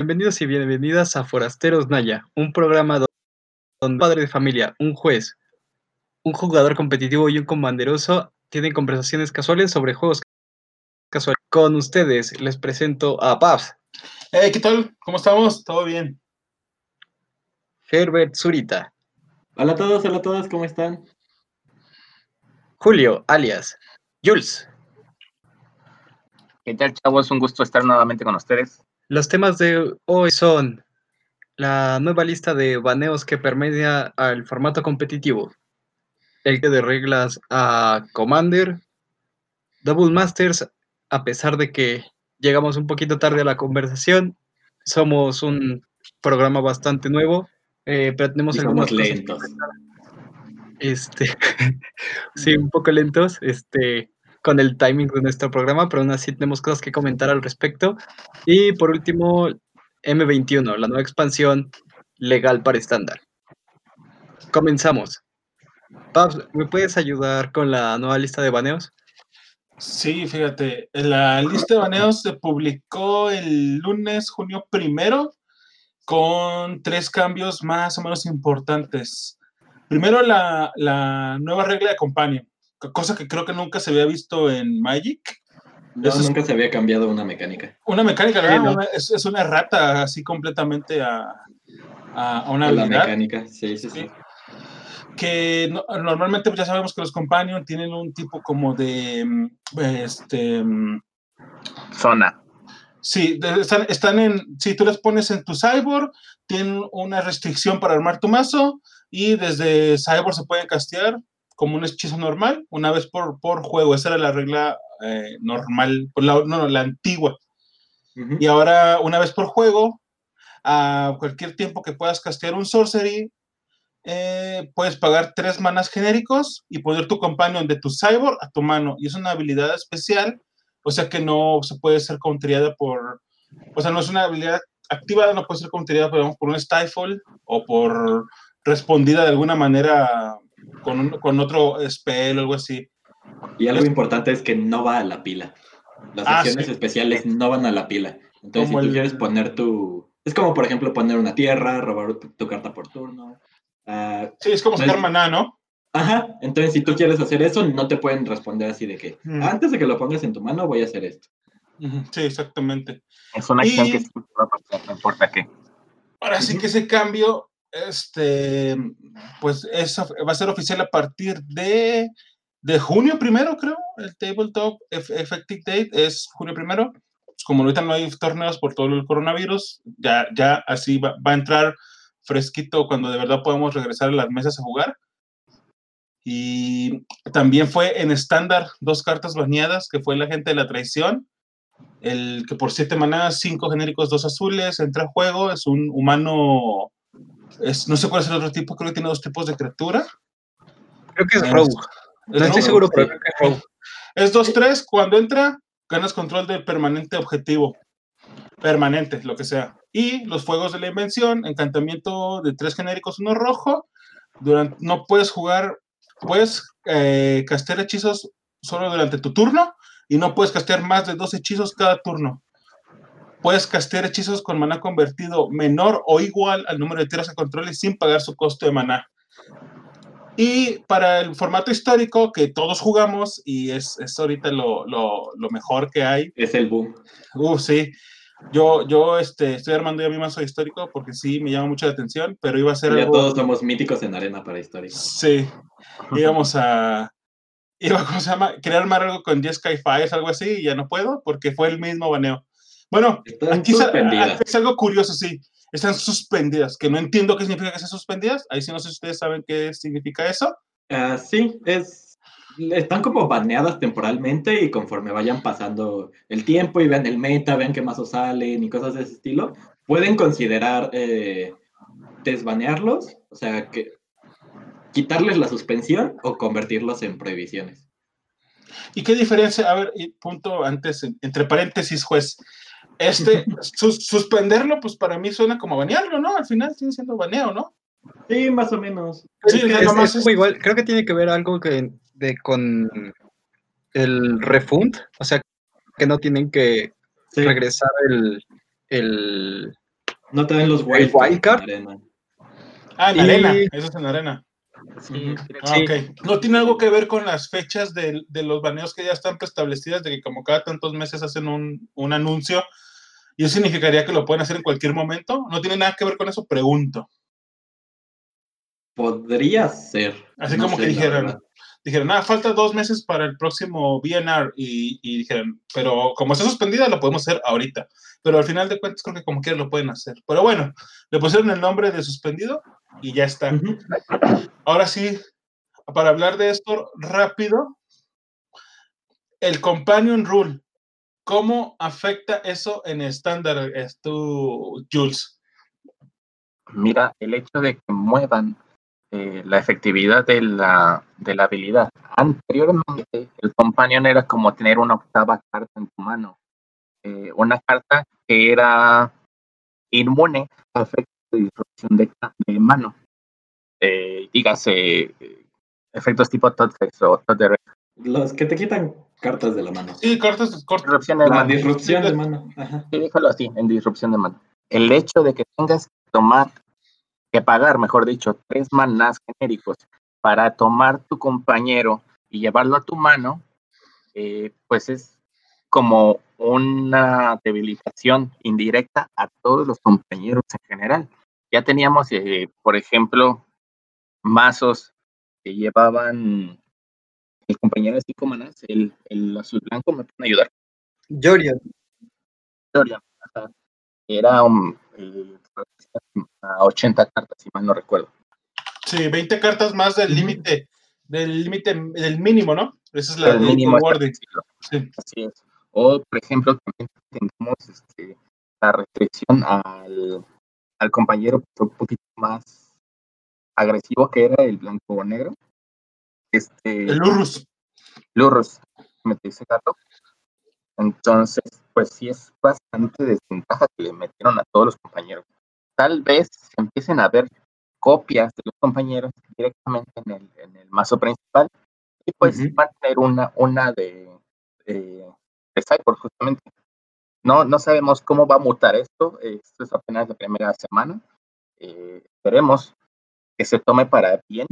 Bienvenidos y bienvenidas a Forasteros Naya, un programa donde un padre de familia, un juez, un jugador competitivo y un comanderoso tienen conversaciones casuales sobre juegos casuales. Con ustedes les presento a Pabs. Hey, ¿qué tal? ¿Cómo estamos? ¿Todo bien? Herbert Zurita. Hola a todos, hola a todos, ¿cómo están? Julio, alias Jules. ¿Qué tal, chavos? Un gusto estar nuevamente con ustedes. Los temas de hoy son la nueva lista de baneos que permedia al formato competitivo, el que de reglas a Commander, Double Masters, a pesar de que llegamos un poquito tarde a la conversación, somos un programa bastante nuevo, eh, pero tenemos algunos lentos. Este, sí, un poco lentos, este, con el timing de nuestro programa, pero aún así tenemos cosas que comentar al respecto. Y por último, M21, la nueva expansión legal para estándar. Comenzamos. Pabs, ¿me puedes ayudar con la nueva lista de baneos? Sí, fíjate, la lista de baneos se publicó el lunes, junio primero, con tres cambios más o menos importantes. Primero, la, la nueva regla de companion, cosa que creo que nunca se había visto en Magic. No, Eso es- nunca se había cambiado una mecánica. Una mecánica, ¿verdad? Sí, ¿no? Es, es una rata así completamente a, a, a una A la mecánica, sí, sí, sí. Sí. que no- normalmente pues, ya sabemos que los companion tienen un tipo como de mm, este mm, Zona. sí de- están, están en si tú les pones en tu cyborg tienen una restricción para armar tu mazo y desde cyborg se pueden castear como un hechizo normal una vez por, por juego esa era la regla eh, normal por la, no, no, la antigua y ahora, una vez por juego, a cualquier tiempo que puedas castear un sorcery, eh, puedes pagar tres manas genéricos y poner tu companion de tu cyborg a tu mano. Y es una habilidad especial, o sea que no se puede ser contrariada por. O sea, no es una habilidad activada, no puede ser contrariada por, por un stifle o por respondida de alguna manera con, un- con otro spell o algo así. Y algo es- importante es que no va a la pila. Las Ah, acciones sí. especiales no van a la pila. Entonces, Como si tú el- quieres poner tu... Es como, por ejemplo, poner una tierra, robar tu, tu carta por turno. Ah, Sí, es como Pues- sacar maná, ¿no? ajá, entonces si tú quieres hacer eso, no te pueden responder así de que Mm. antes de que lo pongas en tu mano voy a hacer esto. Sí, exactamente. Es una acción Y- que sí va a pasar, no importa qué. Ahora sí Ujú. que ese cambio, este, pues eso va a ser oficial a partir de, de junio primero, creo. El Tabletop eff- Effective Date es junio primero. Pues como ahorita no hay torneos por todo el coronavirus, ya, ya así va, va a entrar fresquito cuando de verdad podamos regresar a las mesas a jugar. Y también fue en estándar dos cartas baneadas, que fue la gente de la traición. El que por siete manadas, cinco genéricos, dos azules, entra a juego, es un humano. Es, no sé cuál es el otro tipo, creo que tiene dos tipos de criatura. Creo que es Rogue. Es No estoy seguro, pero creo que es Rogue. Es 2-3, cuando entra, ganas control del permanente objetivo. Permanente, lo que sea. Y los fuegos de la invención, encantamiento de tres genéricos, uno rojo. Durante, no puedes jugar, puedes eh, castear hechizos solo durante tu turno y no puedes castear más de dos hechizos cada turno. Puedes castear hechizos con maná convertido menor o igual al número de tierras que controles sin pagar su costo de maná. Y para el formato histórico que todos jugamos, y es, es ahorita lo, lo- lo mejor que hay, Es el boom. uh, sí, yo, yo este, estoy armando ya mi mazo histórico porque sí me llama mucho la atención, pero iba a ser Ya algo... todos somos míticos en arena para historia. Sí, íbamos a... Iba, ¿cómo se llama? Quería armar algo con Jeskai Fires, algo así, y ya no puedo porque fue el mismo baneo. Bueno, Están aquí suspendidas. es algo curioso, sí. Están suspendidas, que no entiendo qué significa que estén suspendidas. Ahí sí no sé si ustedes saben qué significa eso. Ah, sí, es, están como baneadas temporalmente y conforme vayan pasando el tiempo y vean el meta, vean qué mazos salen y cosas de ese estilo, pueden considerar eh, desbanearlos, o sea, que quitarles la suspensión o convertirlos en prohibiciones. ¿Y qué diferencia? A ver, punto antes, en- entre paréntesis, juez. Este, sus- suspenderlo, pues para mí suena como banearlo, ¿no? Al final sigue siendo baneo, ¿no? Sí, más o menos. Sí, Es, es es nomás es- igual, creo que tiene que ver algo que de con el refund, o sea, que no tienen que Sí. regresar el, el No te dan los wild wildcard? Ah, en Y- arena. Eso es en arena. Sí. Ah, Sí. ok. No tiene algo que ver con las fechas de, de los baneos que ya están preestablecidas, de que como cada tantos meses hacen un, un anuncio, y eso significaría que lo pueden hacer en cualquier momento. No tiene nada que ver con eso, pregunto. Podría ser. Así no como sé, que dijeron, dijeron, ah, falta dos meses para el próximo BNR, y, y dijeron, pero como está suspendida, lo podemos hacer ahorita. Pero al final de cuentas, creo que como quiera lo pueden hacer. Pero bueno, le pusieron el nombre de suspendido y ya está. Ahora sí, para hablar de esto rápido, el Companion Rule, ¿cómo afecta eso en estándar, es tú, Jules? Mira, el hecho de que muevan eh, la efectividad de la, de la habilidad. Anteriormente, el companion era como tener una octava carta en tu mano. Eh, una carta que era inmune a efectos de disrupción de, mano. Eh, dígase, eh, efectos tipo Totflex o Tot Los que te quitan cartas de la mano. Sí, cortas, cortas. Disrupción de La mano. disrupción de mano. Ajá. Sí, déjalo así, en disrupción de mano. El hecho de que tengas que tomar, que pagar, mejor dicho, tres manás genéricos para tomar tu compañero y llevarlo a tu mano, eh, pues es como una debilitación indirecta a todos los compañeros en general. Ya teníamos, eh, por ejemplo, mazos que llevaban el compañero de cinco manás, el, el azul blanco, me pueden ayudar. Jorian. Historia. Ajá. Era un, eh, a 80 cartas, si mal no recuerdo. Sí, 20 cartas más del límite, del límite, del mínimo, ¿no? Esa es la el mínimo wording. Sí. Así es. O, por ejemplo, también tenemos este, la restricción al, al compañero un poquito más agresivo que era el blanco o negro. Este, El Urrus. Lurrus, me dice gato. Entonces, pues sí es bastante desventaja que le metieron a todos los compañeros. Tal vez se empiecen a ver copias de los compañeros directamente en el, en el mazo principal y pues Ujú. va a tener una, una de, de, de Cyborg justamente. No, no sabemos cómo va a mutar esto, esto es apenas la primera semana. Eh, esperemos que se tome para bien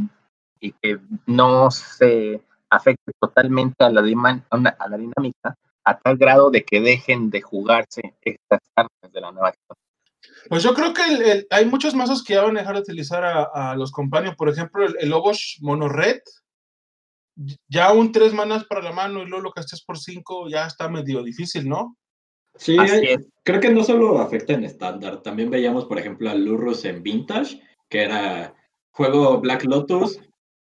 y que no se afecte totalmente a la, a dinámica a tal grado de que dejen de jugarse estas cartas de la nueva expansión. Pues yo creo que el- el- hay muchos mazos que ya van a dejar de utilizar a, a los companions. Por ejemplo, el, el Obosh Mono Red. Ya un tres manas para la mano y luego lo castes por cinco ya está medio difícil, ¿no? Sí, creo que no solo afecta en estándar, también veíamos, por ejemplo, a Lurrus en Vintage, que era juego Black Lotus.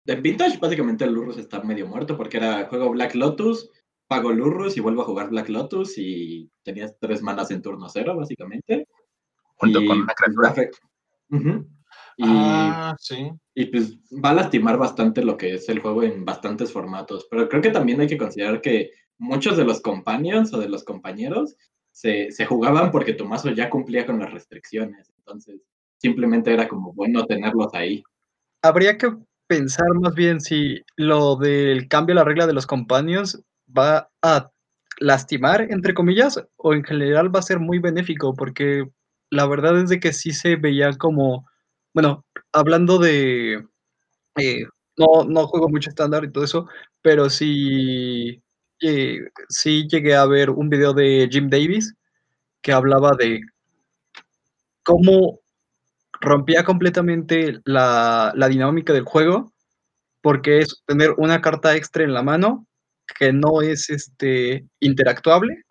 En Vintage, básicamente el Lurrus está medio muerto porque era juego Black Lotus, pago Lurrus y vuelvo a jugar Black Lotus y tenías tres manas en turno cero, básicamente. junto Y, con una criatura. Ujú. Y, Ah, sí. y, pues va a lastimar bastante lo que es el juego en bastantes formatos. Pero creo que también hay que considerar que muchos de los companions o de los compañeros se, se jugaban porque tu mazo ya cumplía con las restricciones. Entonces, simplemente era como bueno tenerlos ahí. Habría que pensar más bien si lo del cambio a la regla de los companions va a lastimar, entre comillas, o en general va a ser muy benéfico, porque la verdad es de que sí se veía como, bueno, hablando de, eh, no, no juego mucho estándar y todo eso, pero sí, eh, sí llegué a ver un video de Jim Davis que hablaba de cómo rompía completamente la, dinámica del juego, porque es tener una carta extra en la mano que no es este, interactuable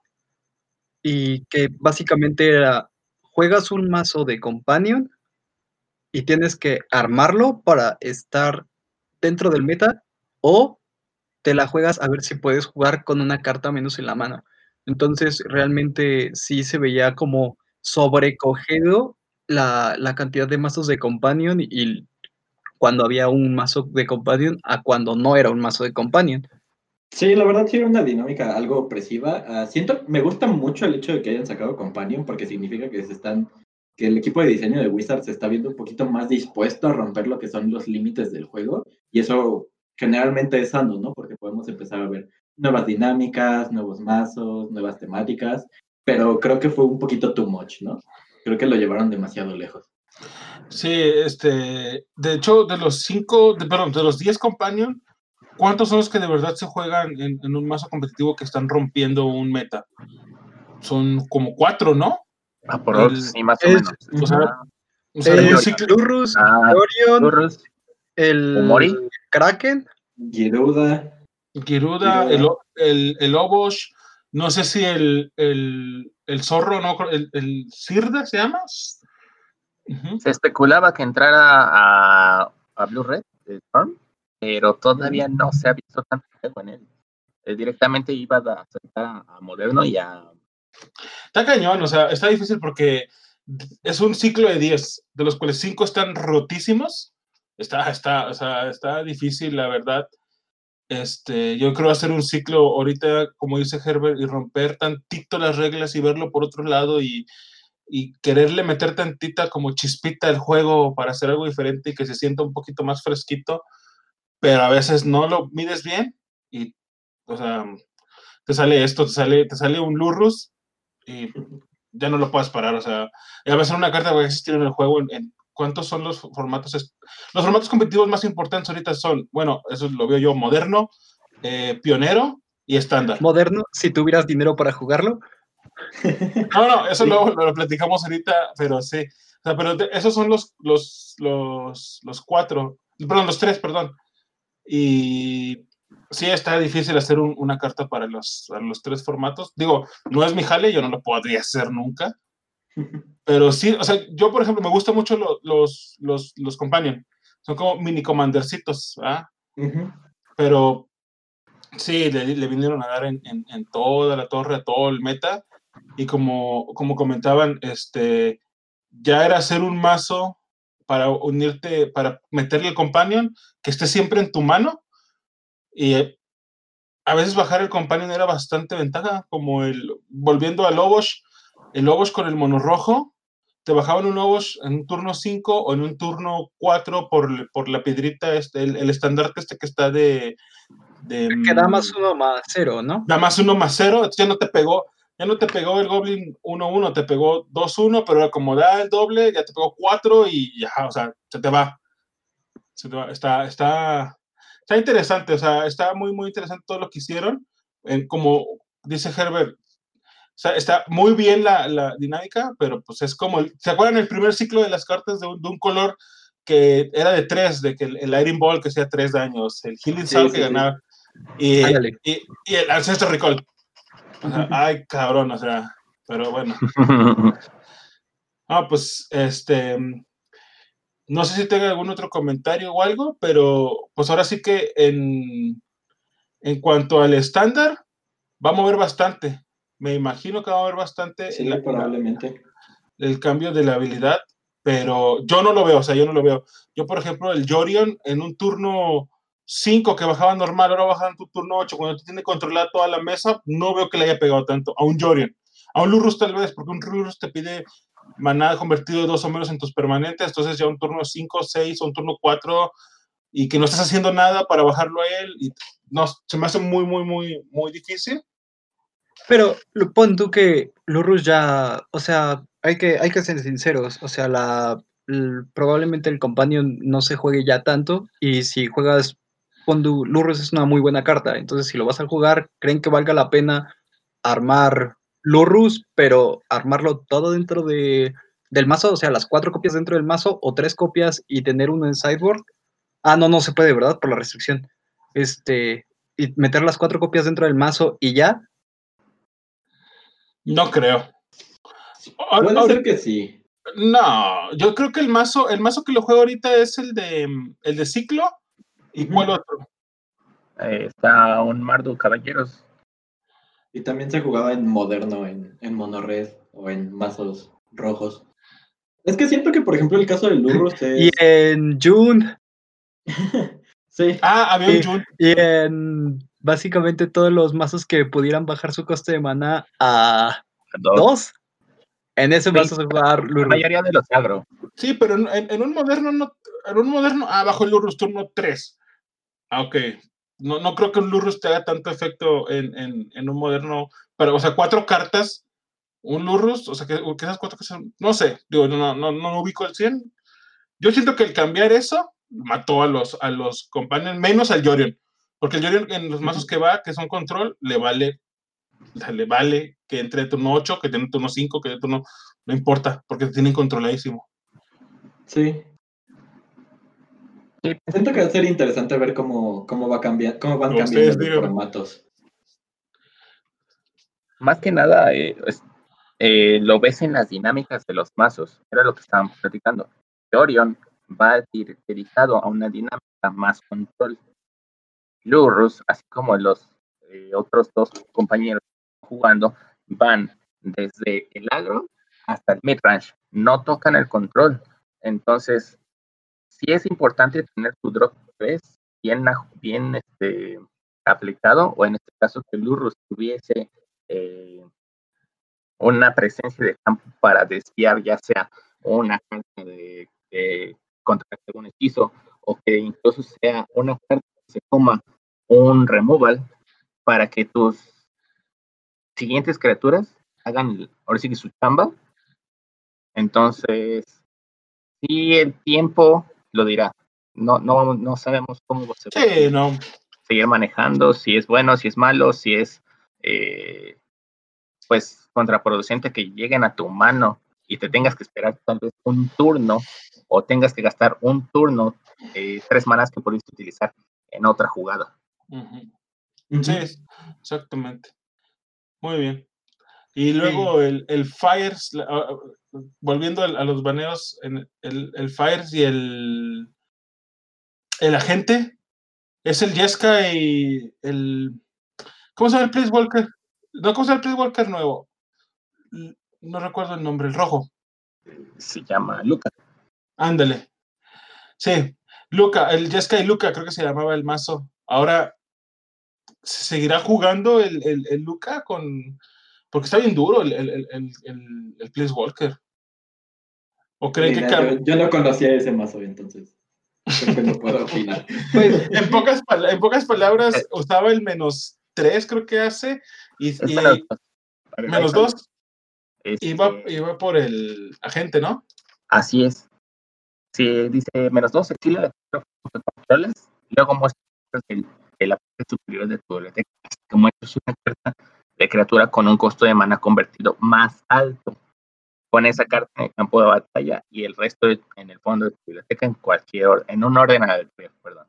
y que básicamente era, juegas un mazo de companion y tienes que armarlo para estar dentro del meta o te la juegas a ver si puedes jugar con una carta menos en la mano. Entonces realmente sí se veía como sobrecogido la, cantidad de mazos de companion y, cuando había un mazo de companion a cuando no era un mazo de companion. Sí, la verdad sí era una dinámica algo opresiva. Ah, siento, me gusta mucho el hecho de que hayan sacado Companion porque significa que se están, que el equipo de diseño de Wizards está viendo un poquito más dispuesto a romper lo que son los límites del juego y eso generalmente es sano, ¿no? Porque podemos empezar a ver nuevas dinámicas, nuevos mazos, nuevas temáticas, pero creo que fue un poquito too much, ¿no? Creo que lo llevaron demasiado lejos. Sí, este, de hecho, de los cinco, de, perdón, de los 10 companion, ¿cuántos son los que de verdad se juegan en, en un mazo competitivo que están rompiendo un meta? Son como cuatro, ¿no? Ah, por El- sí, más o es- menos. O sea, Ah, o sea, El Ah, Orion, el Omori. Kraken, Giruda, Giruda, Giruda. el, el, el Obosh, no sé si el, el, el zorro, no, el, el Sirda se llama. Se especulaba que entrara a, a Blue Red, de Storm, pero todavía no se ha visto tanto juego en él. Eh, directamente iba a saltar a, a Moderno y a Está cañón, o sea, está difícil porque es un ciclo de 10, de los cuales 5 están rotísimos. Está, está, o sea, está difícil, la verdad. Este, yo creo hacer un ciclo ahorita, como dice Herbert, y romper tantito las reglas y verlo por otro lado y, y quererle meter tantita como chispita el juego para hacer algo diferente y que se sienta un poquito más fresquito, pero a veces no lo mides bien y, o sea, te sale esto, te sale, te sale un Lurrus y ya no lo puedes parar, o sea, a ser una carta va a existir en el juego cuántos son los formatos. Los formatos competitivos más importantes ahorita son, bueno, eso lo veo yo, moderno, eh, pionero y estándar. moderno, si tuvieras dinero para jugarlo. No, no, eso luego lo, lo platicamos ahorita, pero sí. O sea, pero esos son los, los, los, los cuatro, perdón, los tres, perdón. Y sí está difícil hacer un- una carta para los, para los tres formatos. Digo, no es mi jale, yo no lo podría hacer nunca. Pero sí, o sea, yo por ejemplo me gustan mucho lo- los, los, los companion. Son como mini comandercitos, ¿ah? Ujú. pero sí, le, le vinieron a dar en, en- en toda la torre, a todo el meta, y como, como comentaban, este, ya era hacer un mazo para unirte, para meterle el companion, que esté siempre en tu mano, y eh, a veces bajar el companion era bastante ventaja, como el, volviendo al Lobosh, el Lobosh con el mono rojo, te bajaban un Lobosh en un turno 5 o en un turno 4 por, por la piedrita, este, el, el estandarte este que está de... de Que da más uno más cero, ¿no? da más uno más cero, ya no te pegó, ya no te pegó el Goblin 1-1, te pegó 2-1, pero como da el doble, ya te pegó 4 y ya, o sea, se te va. Se te va. Está, está, está interesante, o sea, está muy, muy interesante todo lo que hicieron. En, como dice Herbert, sea, está muy bien la, la dinámica, pero pues es como, el- ¿se acuerdan el primer ciclo de las cartas de un, de un color que era de 3, de que el, el Iron Ball que hacía 3 daños, el Healing Sí, que sí. ganaba, y, Ándale. y, y el Ancestral Recall. O sea, ay, cabrón, o sea, pero bueno. Ah, pues, este, no sé si tenga algún otro comentario o algo, pero pues ahora sí que en, en cuanto al estándar, va a mover bastante. Me imagino que va a mover bastante Sí, la- probablemente. el cambio de la habilidad, pero yo no lo veo, o sea, yo no lo veo. Yo, por ejemplo, el Jorion en un turno 5 que bajaba normal, ahora baja en tu turno 8, cuando tú tienes controlada toda la mesa, no veo que le haya pegado tanto a un Jorion. A un Lurrus tal vez, porque un Lurrus te pide maná convertido de dos o menos en tus permanentes, entonces ya un turno 5, 6 o un turno 4 y que no estás haciendo nada para bajarlo a él, y no, se me hace muy, muy, muy, muy difícil. Pero lo- pon tú que Lurrus ya, o sea, hay que, hay que ser sinceros, o sea, la, probablemente el Companion no se juegue ya tanto y si juegas, pon tú, es una muy buena carta, entonces si lo vas a jugar, ¿creen que valga la pena armar Lurrus, pero armarlo todo dentro de, del mazo, o sea, las cuatro copias dentro del mazo o tres copias y tener uno en sideboard? Ah, no, no se puede, ¿verdad? Por la restricción. Este, y meter las cuatro copias dentro del mazo y ya, No creo. A- Puede ser que sí. No, yo creo que el mazo, el mazo que lo juego ahorita es el de el de ciclo. ¿Y cuál otro? Está un Mardu Caballeros. Y también se jugaba en moderno, en, en monorred o en mazos rojos. Es que siento que, por ejemplo, el caso de Lurrus Y es. en June, Sí, Ah, había un Sí. Jun. y en básicamente todos los mazos que pudieran bajar su coste de mana a Dos. 2, en ese Sí. mazo se juega La Lurrus. mayoría de los agro. Sí, pero en, en- en un moderno no, en un moderno, ah, bajo el Lurrus turno 3. Ah, ok. No, no creo que un Lurrus te haga tanto efecto en, en, en un moderno, pero, o sea, cuatro cartas un Lurrus, o sea, que, que esas cuatro que son, no sé, digo, no, no, no, no ubico el 100. Yo siento que el cambiar eso mató a los, a los compañeros, menos al Yorion, porque el Yorion en los mazos que va, que son control, le vale, o sea, le vale que entre turno 8, que entre turno 5, que entre turno, no importa, porque te tienen controladísimo. Sí. Sí. Siento que va a ser interesante ver cómo, cómo va a cambiar, cómo van cambiando los formatos. Más que nada, eh, es- eh, lo ves en las dinámicas de los mazos. Era lo que estábamos platicando. Orion va dir- dedicado a una dinámica más control. Lurrus, así como los eh, otros dos compañeros jugando, van desde el agro hasta el midrange. No tocan el control. Entonces, sí es importante tener tu drop 3 bien, bien este, aplicado, o en este caso que Lurrus tuviese eh, una presencia de campo para desviar ya sea una carta de, de un hechizo o que incluso sea una carta que se coma un removal para que tus siguientes criaturas hagan ahora sí que su chamba. Entonces, sí el tiempo lo dirá. No, no, no sabemos cómo se Sí, no. seguir manejando, si es bueno, si es malo, si es eh, pues contraproducente que lleguen a tu mano y te tengas que esperar tal vez un turno o tengas que gastar un turno, eh, tres manas que pudiste utilizar en otra jugada. Ujú. Sí, exactamente. Muy bien. Y luego el, el Fires, ah, ah, volviendo a, los baneos, el, el Fires y el, el agente, es el Jeska y el... ¿Cómo se llama el Place Walker? No, ¿cómo se llama el Place Walker nuevo? No recuerdo el nombre, el rojo. Se llama Luca. Ándale. Sí, Luca, el Jeska y Luca, creo que se llamaba el mazo. Ahora, ¿se seguirá jugando el, el, el Luca con. Porque está bien duro el, el, el, el, Place Walker. ¿O creen que Mira, cam- yo, yo no conocía ese mazo, entonces creo que no puedo opinar. Pues, en, pocas, en pocas palabras usaba el menos 3, creo que hace, y, y menos dos. Para el menos Bison, 2 este, iba, iba por el agente, ¿no? Así es. Si dice menos dos, exilio de controles, luego muestra el, de la parte superior de tu biblioteca. Así que muestras una carta de criatura con un costo de mana convertido más alto. Pon esa carta en el campo de batalla y el resto de- en el fondo de tu biblioteca en cualquier orden, en un orden aleatorio, perdón.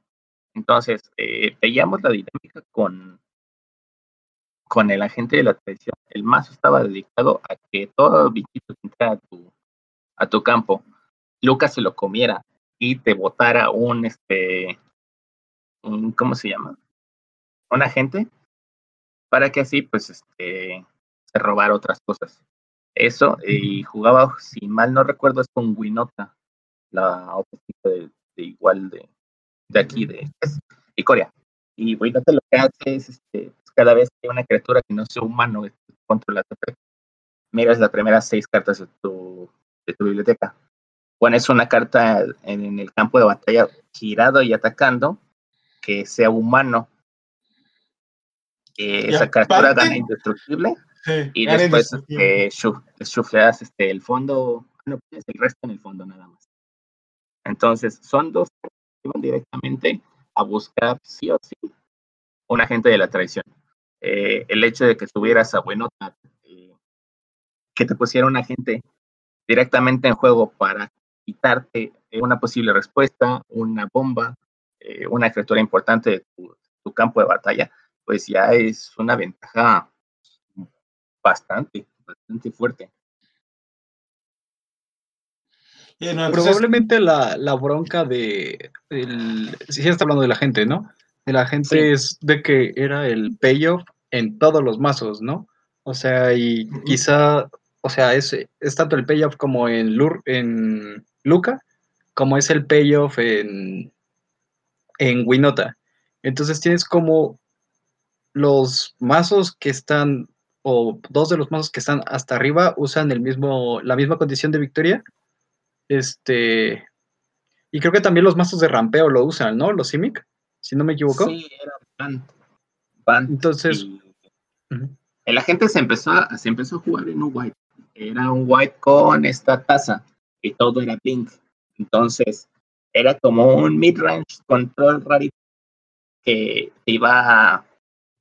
Entonces, eh, veíamos la dinámica con, con el agente de la traición. El mazo estaba dedicado a que todo bichito que entrara a tu, a tu campo, Lucas se lo comiera y te botara un, este, un, ¿cómo se llama? Un agente para que así, pues, este, se robara otras cosas. Eso, y jugaba, si mal no recuerdo, es con Winota, la chica de, de igual de, de aquí, de es Icoria. Y Winota lo que hace es, este, pues, cada vez que hay una criatura que no sea humano que controla tu miras las primeras seis cartas de tu, de tu biblioteca. Pones una carta en, en el campo de batalla girado y atacando que sea humano. Eh, esa criatura gana indestructible Sí, y gana después indestructible. eh, shu- shufleas este, el fondo, no, pones el resto en el fondo nada más. Entonces, son dos que van directamente a buscar sí o sí un agente de la traición. Eh, el hecho de que tuvieras a Buenota, eh, que te pusiera un agente directamente en juego para quitarte una posible respuesta, una bomba, eh, una criatura importante de tu, tu campo de batalla, pues ya es una ventaja bastante, bastante fuerte. Y no, entonces, probablemente la, la bronca de. El, si ya está hablando de la gente, ¿no? De la gente Sí. es de que era el payoff en todos los mazos, ¿no? O sea, y quizá. O sea, es, es tanto el payoff como en, Lur, en Luca, como es el payoff en, en Winota. Entonces tienes como los mazos que están, o dos de los mazos que están hasta arriba usan el mismo, la misma condición de victoria. Este. Y creo que también los mazos de rampeo lo usan, ¿no? Los Simic, si no me equivoco. Sí, era Bant. Bant Entonces, y el agente se empezó, a, se empezó a jugar en un white. era un white con esta taza y todo era blink. Entonces, era como un mid-range control rarito que iba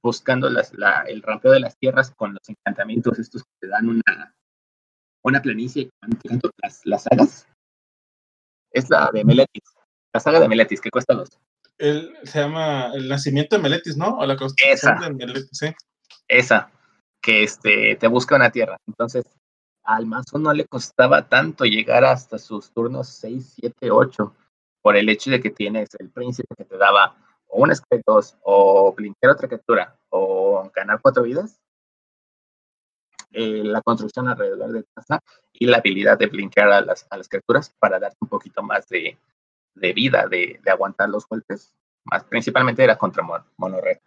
buscando las, la, el rampeo de las tierras con los encantamientos estos que te dan una, una planicie las, las sagas. Es la de Meletis. La saga de Meletis, que cuesta dos. El, se llama El nacimiento de Meletis, ¿no? O la Esa. de Meletis, sí. Esa, que este, te busca una tierra. Entonces, al mazo no le costaba tanto llegar hasta sus turnos 6, 7, 8, por el hecho de que tienes el príncipe que te daba o un esqueleto o blinkear otra criatura o ganar cuatro vidas. Eh, la construcción alrededor de casa y la habilidad de blinkear a las, a las criaturas para darte un poquito más de, de vida, de, de, aguantar los golpes. Más principalmente era contra Mono Red.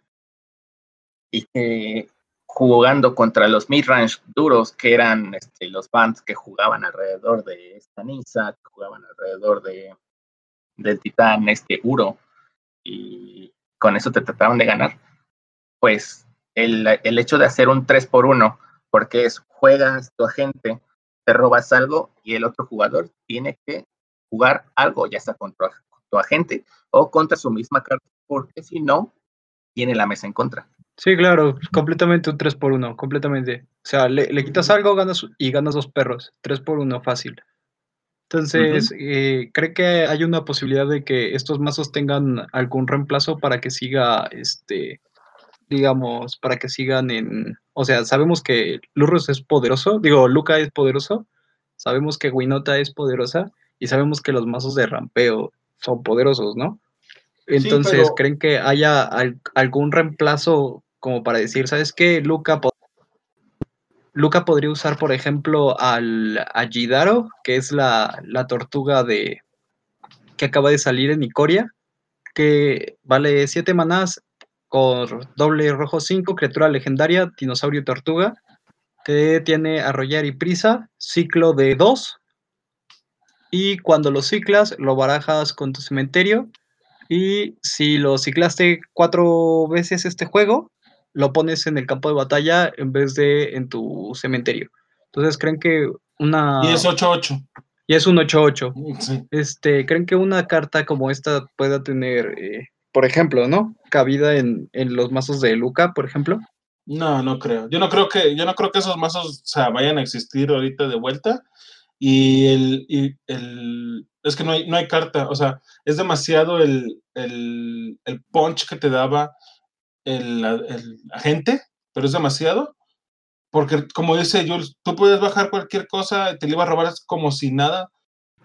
Y que jugando contra los midrange duros, que eran este, los bands que jugaban alrededor de esta Nisa, que jugaban alrededor de, del titán este Uro, y con eso te trataban de ganar. Pues el, el hecho de hacer un 3 por 1 porque es juegas tu agente, te robas algo y el otro jugador tiene que jugar algo, ya sea contra tu agente o contra su misma carta, porque si no, tiene la mesa en contra. Sí, claro, completamente un 3 por 1 completamente. O sea, le, le, quitas algo ganas y ganas dos perros. 3 por 1 fácil. Entonces, uh -huh. eh, ¿cree que hay una posibilidad de que estos mazos tengan algún reemplazo para que siga, este, digamos, para que sigan en... O sea, sabemos que Lurrus es poderoso, digo, Luca es poderoso, sabemos que Winota es poderosa y sabemos que los mazos de rampeo son poderosos, ¿no? Entonces, sí, pero... ¿creen que haya al, algún reemplazo como para decir, ¿sabes qué? Luca, Luca podría usar, por ejemplo, al, a que es la, la tortuga de que acaba de salir en Icoria, que vale 7 manás con doble rojo 5, criatura legendaria, dinosaurio tortuga, que tiene arrollar y prisa, ciclo de 2, y cuando lo ciclas, lo barajas con tu cementerio, y si lo ciclaste cuatro veces este juego, lo pones en el campo de batalla en vez de en tu cementerio. Entonces, ¿creen que una... Y es 8-8. Y es un 8-8. Sí. Este, ¿Creen que una carta como esta pueda tener, eh, por ejemplo, ¿no? Cabida en, en, los mazos de Luca, por ejemplo. No, no creo. Yo no creo que, yo no creo que esos mazos o sea, vayan a existir ahorita de vuelta. Y el, y el es que no hay, no hay carta, o sea, es demasiado el, el, el punch que te daba el, el, agente, pero es demasiado. Porque, como dice Jules, tú puedes bajar cualquier cosa, te le iba a robar como si nada,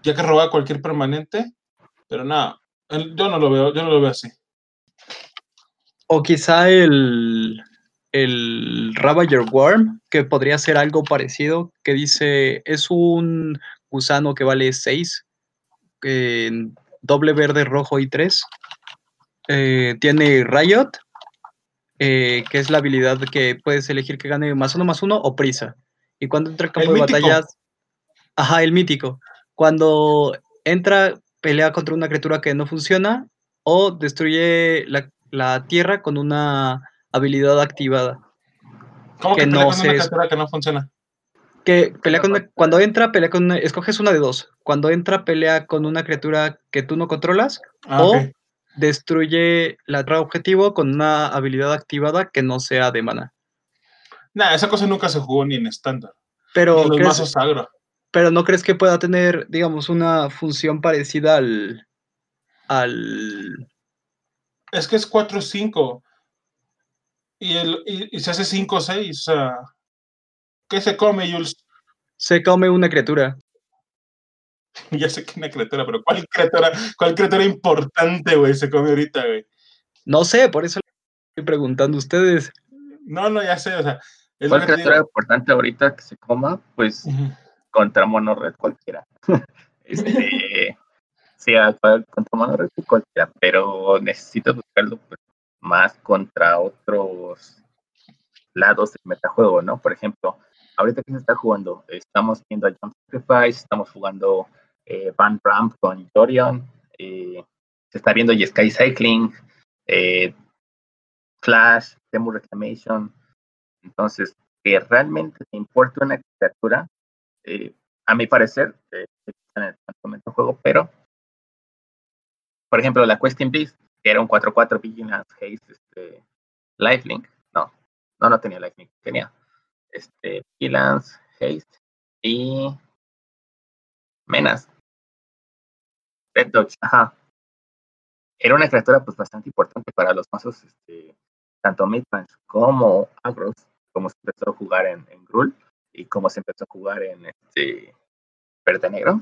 ya que robaba cualquier permanente, pero nada, yo no lo veo, yo no lo veo así. O quizá el, el Ravager Worm, que podría ser algo parecido, que dice, es un gusano que vale 6, eh, doble verde, rojo y 3. Eh, tiene Riot, eh, que es la habilidad que puedes elegir que gane más uno más uno o prisa. Y cuando entra al campo el de mítico. batallas, ajá, el mítico. Cuando entra, pelea contra una criatura que no funciona o destruye la, la tierra con una habilidad activada. ¿Cómo que, que pelea no con se una es- criatura que no funciona? Que pelea con una- cuando entra, pelea con una, escoges una de dos. Cuando entra, pelea con una criatura que tú no controlas Ah, o. destruye la otra objetivo con una habilidad activada que no sea de mana. Nah, esa cosa nunca se jugó ni en estándar. Pero, Ni en los ¿crees- mazos agro. pero no crees que pueda tener, digamos, una función parecida al. al. Es que es 4-5. Y, y, y se hace 5-6. O sea, ¿qué se come, Jules? Se come una criatura. Ya sé que una criatura, pero ¿cuál criatura, cuál criatura importante, güey, se come ahorita, güey? No sé, por eso le estoy preguntando a ustedes. No, no, ya sé, o sea, es ¿Cuál criatura digo. importante ahorita que se coma? Pues contra Mono Red cualquiera. este, sí, a cual- contra Mono Red cualquiera, pero necesito buscarlo pues, más contra otros lados del metajuego, ¿no? Por ejemplo, ahorita que se está jugando, estamos viendo a Jump Sacrifice, estamos jugando eh, Van Ramp con Dorian, eh, se está viendo Sky Cycling, eh, Flash, Temu Reclamation, entonces, que realmente te importe una criatura, a mi parecer, en el momento juego, pero, por ejemplo, la Question Beast, que era un 4-4 Vigilance Haste este, Lifelink, no, no, no tenía Lifelink, tenía este, Vigilance, Haste y Menas. Dodge, ajá. Era una criatura pues bastante importante para los mazos, este, tanto Midlands como Agros, como se empezó a jugar en, en Grul y como se empezó a jugar en este Verde Negro.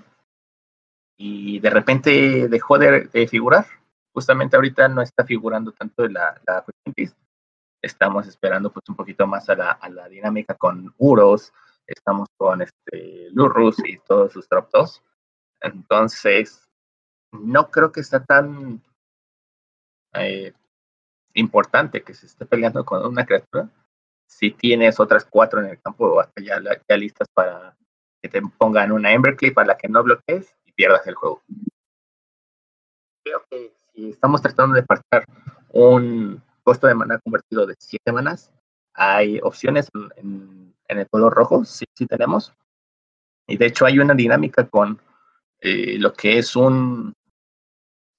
Y de repente dejó de, figurar. Justamente ahorita no está figurando tanto la, la Estamos esperando pues un poquito más a la, a la dinámica con Uros, estamos con este y todos sus 2. Entonces, no creo que sea tan eh, importante que se esté peleando con una criatura si tienes otras cuatro en el campo ya, ya listas para que te pongan una Embercliff a la que no bloquees y pierdas el juego. Creo que si estamos tratando de partir un costo de mana convertido de 7 manas, hay opciones en, el color rojo, sí, sí tenemos. Y de hecho hay una dinámica con eh, lo que es un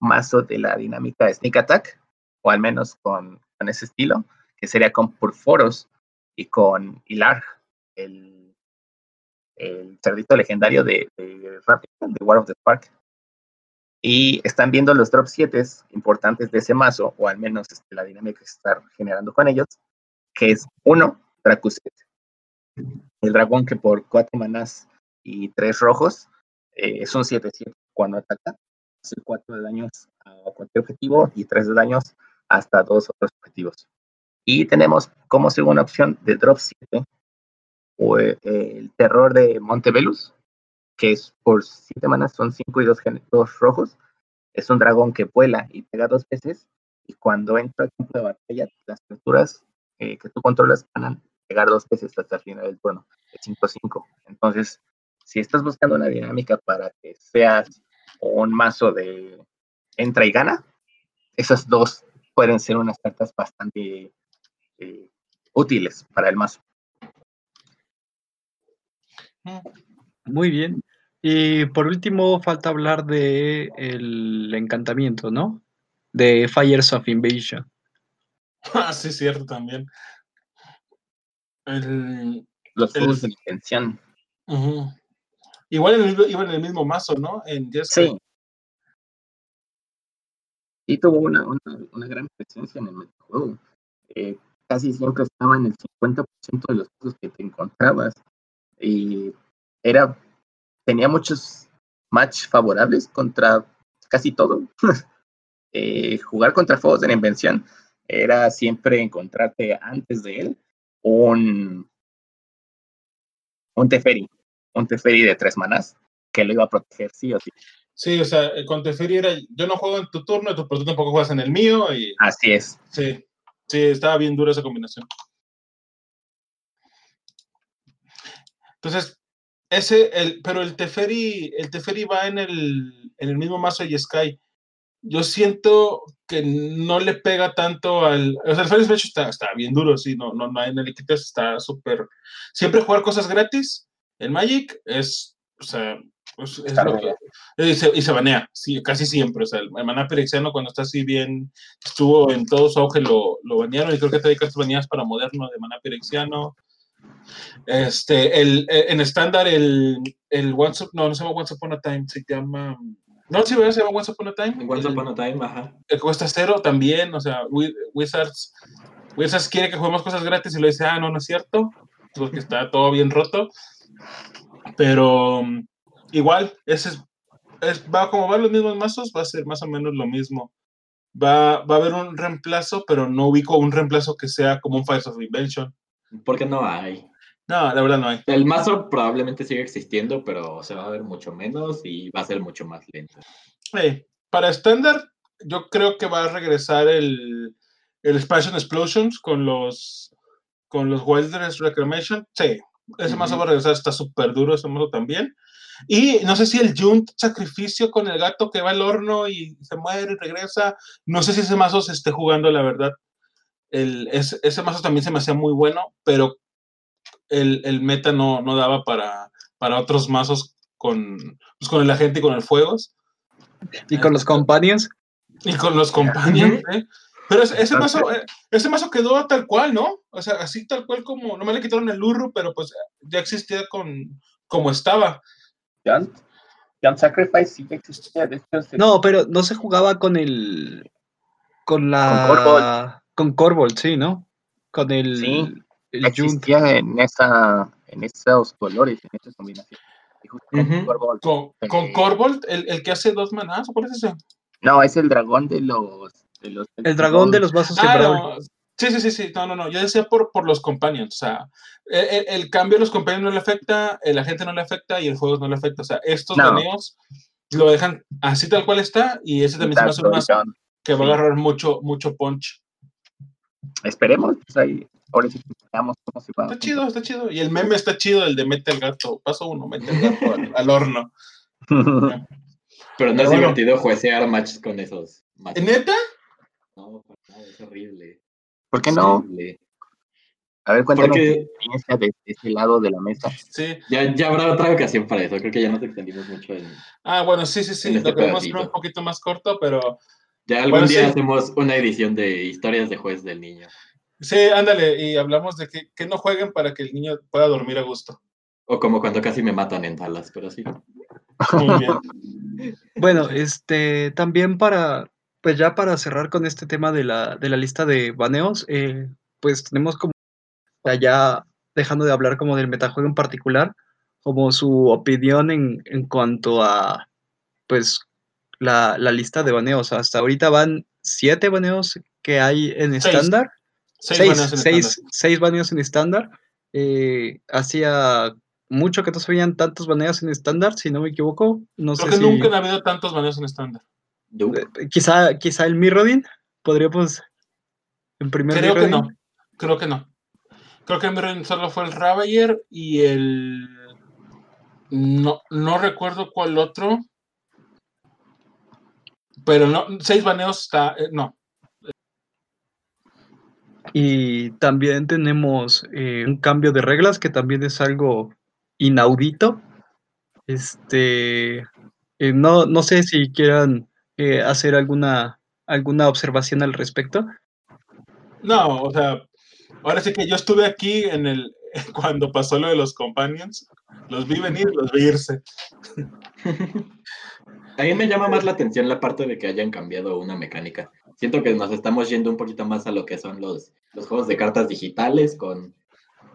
mazo de la dinámica Sneak Attack, o al menos con, con ese estilo, que sería con Purforos y con Ilar, el, el cerdito legendario de, de, de War of the Spark. Y están viendo los drop 7 importantes de ese mazo, o al menos este, la dinámica que se está generando con ellos, que es uno, Dracuset. El dragón que por cuatro manas y tres rojos eh, es un 7-7 cuando ataca, 4 de daños a cualquier objetivo y 3 de daños hasta dos otros objetivos. Y tenemos como segunda opción de drop 7 o, eh, el terror de Montebellus, que es por 7 manas, son 5 y 2 rojos. Es un dragón que vuela y pega dos veces. Y cuando entra al campo de batalla, las criaturas eh, que tú controlas van a pegar dos veces hasta el final del turno, de 5-5. Entonces, si estás buscando una dinámica para que seas un mazo de entra y gana, esas dos pueden ser unas cartas bastante eh, útiles para el mazo. Muy bien. Y por último, falta hablar de el encantamiento, ¿no? De Fires of Invasion. Ah, sí, cierto, también. Los juegos de intención. Igual en el, en el mismo mazo, ¿no? En sí. Y tuvo una, una, gran presencia en el juego. Eh, casi siempre estaba en el 50% de los juegos que te encontrabas. Y era, tenía muchos match favorables contra casi todo. eh, jugar contra juegos de la invención era siempre encontrarte antes de él un, un Teferi, un Teferi de tres manas que lo iba a proteger sí o sí. Sí, o sea, con Teferi era, yo no juego en tu turno, pero tú tampoco juegas en el mío. Y, Así es. Sí, sí, estaba bien dura esa combinación. Entonces, ese, el, pero el Teferi, el Teferi va en el, en el mismo mazo y Sky yo siento que no le pega tanto al. O sea, el Fire está, está bien duro, sí, no, no, no, en el está súper. Siempre jugar cosas gratis. El Magic es. O sea, pues, es y, se, y, se, banea, sí, casi siempre. O sea, el, Maná Perexiano, cuando está así bien, estuvo en todo su auge, lo, lo banearon. Y creo que te cartas baneadas para moderno de Maná Perexiano. Este, el, en estándar, el, el Once, no, no se llama Once Upon a Time, se llama no, sí, se llama Once Upon a Time. Once Upon a Time, ajá. El cuesta cero también, o sea, Wizards, Wizards quiere que juguemos cosas gratis y lo dice, ah, no, no es cierto, porque está todo bien roto. Pero igual, ese es, va como van los mismos mazos, va a ser más o menos lo mismo. Va, va a haber un reemplazo, pero no ubico un reemplazo que sea como un Fires of Invention. Porque no hay. No, la verdad no hay. El mazo probablemente sigue existiendo, pero se va a ver mucho menos y va a ser mucho más lento. para estándar, yo creo que va a regresar el, el Expansion Explosions con los con los Wilderness Reclamation. Sí, ese mazo va a regresar, está súper duro ese mazo también. Y no sé si el Junt sacrificio con el gato que va al horno y se muere y regresa. No sé si ese mazo se esté jugando, la verdad. El, ese, ese mazo también se me hacía muy bueno, pero el, el meta no, no daba para, para otros mazos con, pues, con el agente y con el fuegos. Y con los companions. Y con los companions, ¿eh? Pero ese, ese mazo, eh, ese mazo quedó tal cual, ¿no? O sea, así tal cual como, no me le quitaron el urro, pero pues ya existía con, como estaba. Gun Sacrifice sí que existía, de hecho. se- No, pero no se jugaba con el. Con la. Con Corvold. Con Corvold, sí, ¿no? Con el. Sí, el Junt. existía en esa, en esos colores, en esas combinaciones. Y justo con. Corvold. Con, con Eh. Corvold, el, el que hace dos manás, ¿o cuál es ese? No, es el dragón de los. De los El dragón de los vasos Ah, no. Sí, sí, sí, sí. No, no, no. Yo decía por, por los companions. O sea, el, el- el cambio de los companions no le afecta, el agente no le afecta y el fuego no le afecta. O sea, estos No. baneos lo dejan así tal cual está y ese también se me hace Exacto, Gun. que va a agarrar mucho, mucho punch. Esperemos, pues ahí, ahora sí cómo se va. Está chido, está chido. Y el meme está chido, el de mete el gato. Paso uno, mete el gato al, al horno. Pero no es bueno. divertido juecear matches con esos matches. ¿Neta? No, para nada, es horrible. ¿Por qué no? horrible. A ver, cuéntanos Porque- tu experiencia de ese lado de la mesa. Sí. Ya, ya habrá otra ocasión para eso. Creo que ya nos extendimos mucho en. Ah, bueno, sí, sí, sí. En este Lo queremos hacer un poquito más corto, pero Ya algún Bueno, día sí. hacemos una edición de historias de juez del niño. sí, ándale. Y hablamos de que, que no jueguen para que el niño pueda dormir a gusto. O como cuando casi me matan en Dallas, pero sí. Muy bien. Bueno, este, también para, pues ya para cerrar con este tema de la, de la lista de baneos, eh, pues tenemos como, ya dejando de hablar como del metajuego en particular, como su opinión en, en cuanto a, pues, la, la lista de baneos. Hasta ahorita van siete baneos que hay en estándar. Seis, Seis, baneos en seis, estándar. seis baneos en estándar. Eh, hacía mucho que no se veían tantos baneos en estándar, si no me equivoco. No Creo sé que si... nunca han habido tantos baneos en estándar. Eh, Quizá, quizá el Mirrodin podríamos en primer Creo que no. Creo que no. Creo que en Mirrodin solo fue el Ravager y el. No, no recuerdo cuál otro. Pero no, seis baneos está. eh, no. Y también tenemos eh, un cambio de reglas que también es algo inaudito. Este, eh, no, no sé si quieran eh, hacer alguna, alguna observación al respecto. No, o sea, ahora sí que yo estuve aquí en el cuando pasó lo de los companions. Los vi venir, los vi irse. A mí me llama más la atención la parte de que hayan cambiado una mecánica. Siento que nos estamos yendo un poquito más a lo que son los, los juegos de cartas digitales con,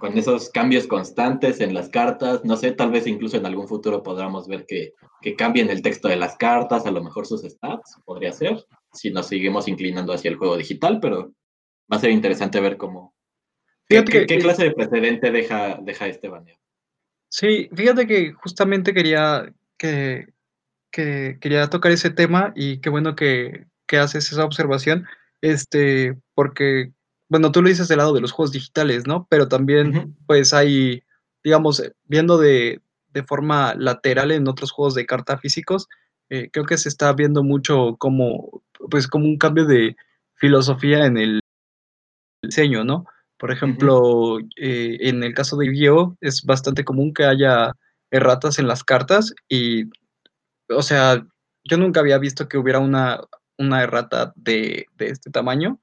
con esos cambios constantes en las cartas. No sé, tal vez incluso en algún futuro podamos ver que, que cambien el texto de las cartas, a lo mejor sus stats, podría ser, si nos seguimos inclinando hacia el juego digital, pero va a ser interesante ver cómo... ¿Qué, que- clase de precedente deja, deja este baneo? Sí, fíjate que justamente quería que, que quería tocar ese tema y qué bueno que, que haces esa observación, este, porque, bueno, tú lo dices del lado de los juegos digitales, ¿no? Pero también, pues hay, digamos, eh, viendo de, de forma lateral en otros juegos de carta físicos, eh, creo que se está viendo mucho como, pues, como un cambio de filosofía en el diseño, ¿no? Por ejemplo, eh, en el caso de Yu-Gi-Oh! es bastante común que haya erratas en las cartas y, o sea, yo nunca había visto que hubiera una, una errata de, de este tamaño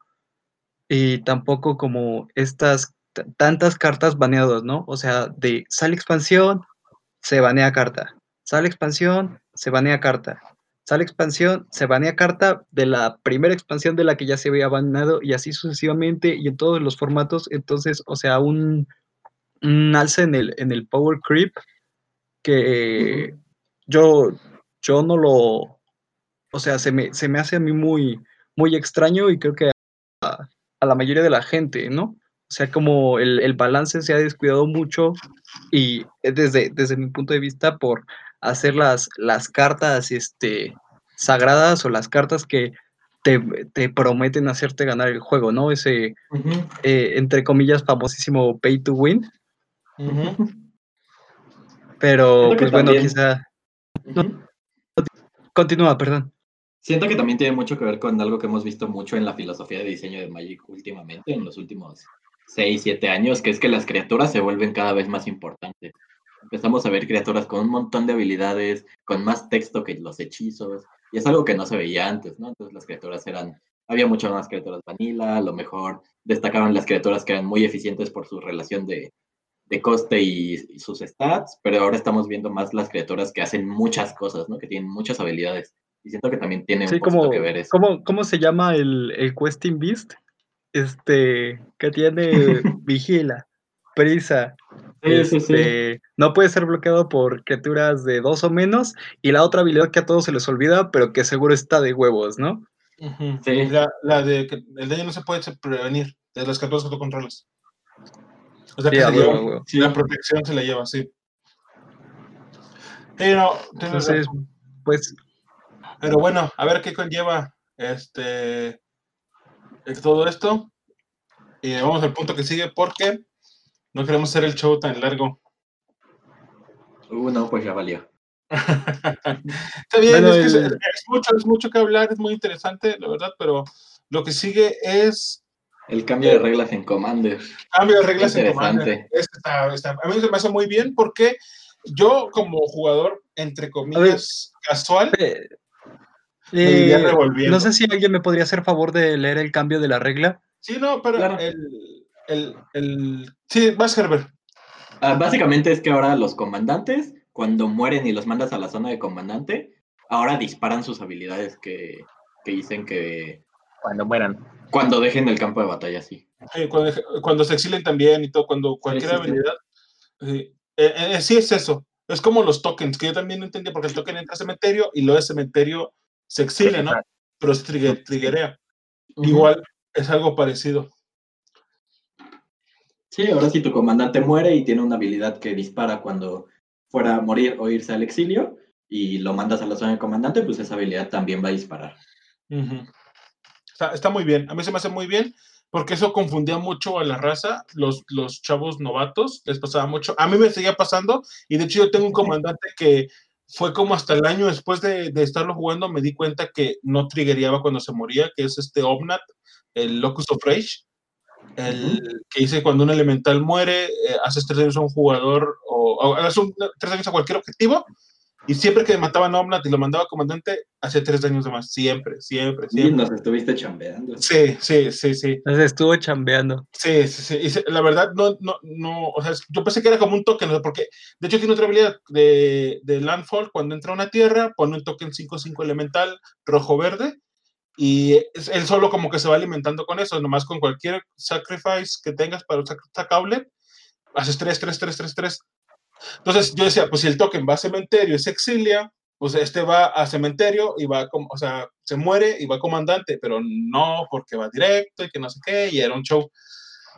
y tampoco como estas tantas cartas baneadas, ¿no? O sea, de sale expansión, se banea carta, sale expansión, se banea carta, sale expansión, se banea carta de la primera expansión de la que ya se había baneado y así sucesivamente y en todos los formatos. Entonces, o sea, un, un alza en el, en el power creep que yo, yo no lo, o sea, se me, se me hace a mí muy, muy extraño y creo que a, la mayoría de la gente, ¿no? O sea, como el, el balance se ha descuidado mucho y es desde, desde mi punto de vista por hacer las, las cartas este, sagradas o las cartas que te, te prometen hacerte ganar el juego, ¿no? Ese, eh, entre comillas, famosísimo pay to win. Pero, pues bueno, también- quizá... Continúa, perdón. Siento que también tiene mucho que ver con algo que hemos visto mucho en la filosofía de diseño de Magic últimamente, en los últimos 6, 7 años, que es que las criaturas se vuelven cada vez más importantes. empezamos a ver criaturas con un montón de habilidades, con más texto que los hechizos, y es algo que no se veía antes, ¿no? Entonces las criaturas eran, había muchas más criaturas vanilla, a lo mejor destacaban las criaturas que eran muy eficientes por su relación de, de coste y, y, sus stats, pero ahora estamos viendo más las criaturas que hacen muchas cosas, ¿no? Que tienen muchas habilidades. Y siento que también tiene Sí, un como, que ver eso. ¿cómo, cómo se llama el, el Questing Beast? Este, que tiene vigila, prisa, Sí, sí, sí. este, no puede ser bloqueado por criaturas de dos o menos, y la otra habilidad que a todos se les olvida, pero que seguro está de huevos, ¿no? Sí. La, la de que el daño no se puede prevenir de las criaturas que tú controlas. O sea que se huevo, lleva- a huevo. Sí. la protección se la lleva, sí. Tienes Entonces, razón. pues, Pero bueno, a ver qué conlleva este eh, todo esto. Y vamos al punto que sigue porque no queremos hacer el show tan largo. Uh, no, pues ya valió. Está bien, Bueno, es, que es- mucho, es mucho que hablar, es muy interesante, la verdad, pero lo que sigue es El cambio de reglas en Commander. cambio de reglas en. Commander. Está- está- a mí se me hace muy bien porque yo como jugador, entre comillas, casual, eh, eh, revolviendo. no sé si alguien me podría hacer favor de leer el cambio de la regla. Sí, no, pero Claro. el, el, el... Sí, vas, Herbert. Ah, básicamente es que ahora los comandantes, cuando mueren y los mandas a la zona de comandante, ahora disparan sus habilidades que, que dicen que Cuando mueran. cuando dejen el campo de batalla, sí. Eh, cuando, cuando se exilen también y todo, cuando cualquier sí, sí. habilidad. sí. Eh, eh, sí, es eso. Es como los tokens, que yo también no entendía porque el token entra a cementerio y luego de cementerio se exilia, ¿no? Pero se trigger- triggerea. Igual es algo parecido. Sí, ahora si tu comandante muere y tiene una habilidad que dispara cuando fuera a morir o irse al exilio y lo mandas a la zona de comandante, pues esa habilidad también va a disparar. Está, está muy bien. A mí se me hace muy bien porque eso confundía mucho a la raza. Los, los chavos novatos les pasaba mucho. A mí me seguía pasando y de hecho yo tengo un comandante que fue como hasta el año después de, de estarlo jugando me di cuenta que no triggereaba cuando se moría, que es este Omnat, el Locus of Rage. El que dice cuando un elemental muere, eh, haces tres daños a un jugador o, o haces un- tres daños a cualquier objetivo y siempre que mataban a Omnat y lo mandaba a comandante, hacía tres daños de más. Siempre, siempre, siempre. nos estuviste chambeando. Sí, sí, sí, sí. Entonces estuvo chambeando. Sí, sí, sí. Y se- la verdad, no, no, no, o sea, yo pensé que era como un token, porque de hecho tiene otra habilidad de, de Landfall, cuando entra a una tierra, pone un token 5-5 elemental rojo-verde, y es- él solo como que se va alimentando con eso, nomás con cualquier sacrifice que tengas para usar sacable, haces 3, 3, 3, 3, 3. Entonces yo decía, pues si el token va a cementerio y se exilia, pues este va a cementerio y va, como, o sea, se muere y va comandante, pero no porque va directo y que no sé qué, y era un show.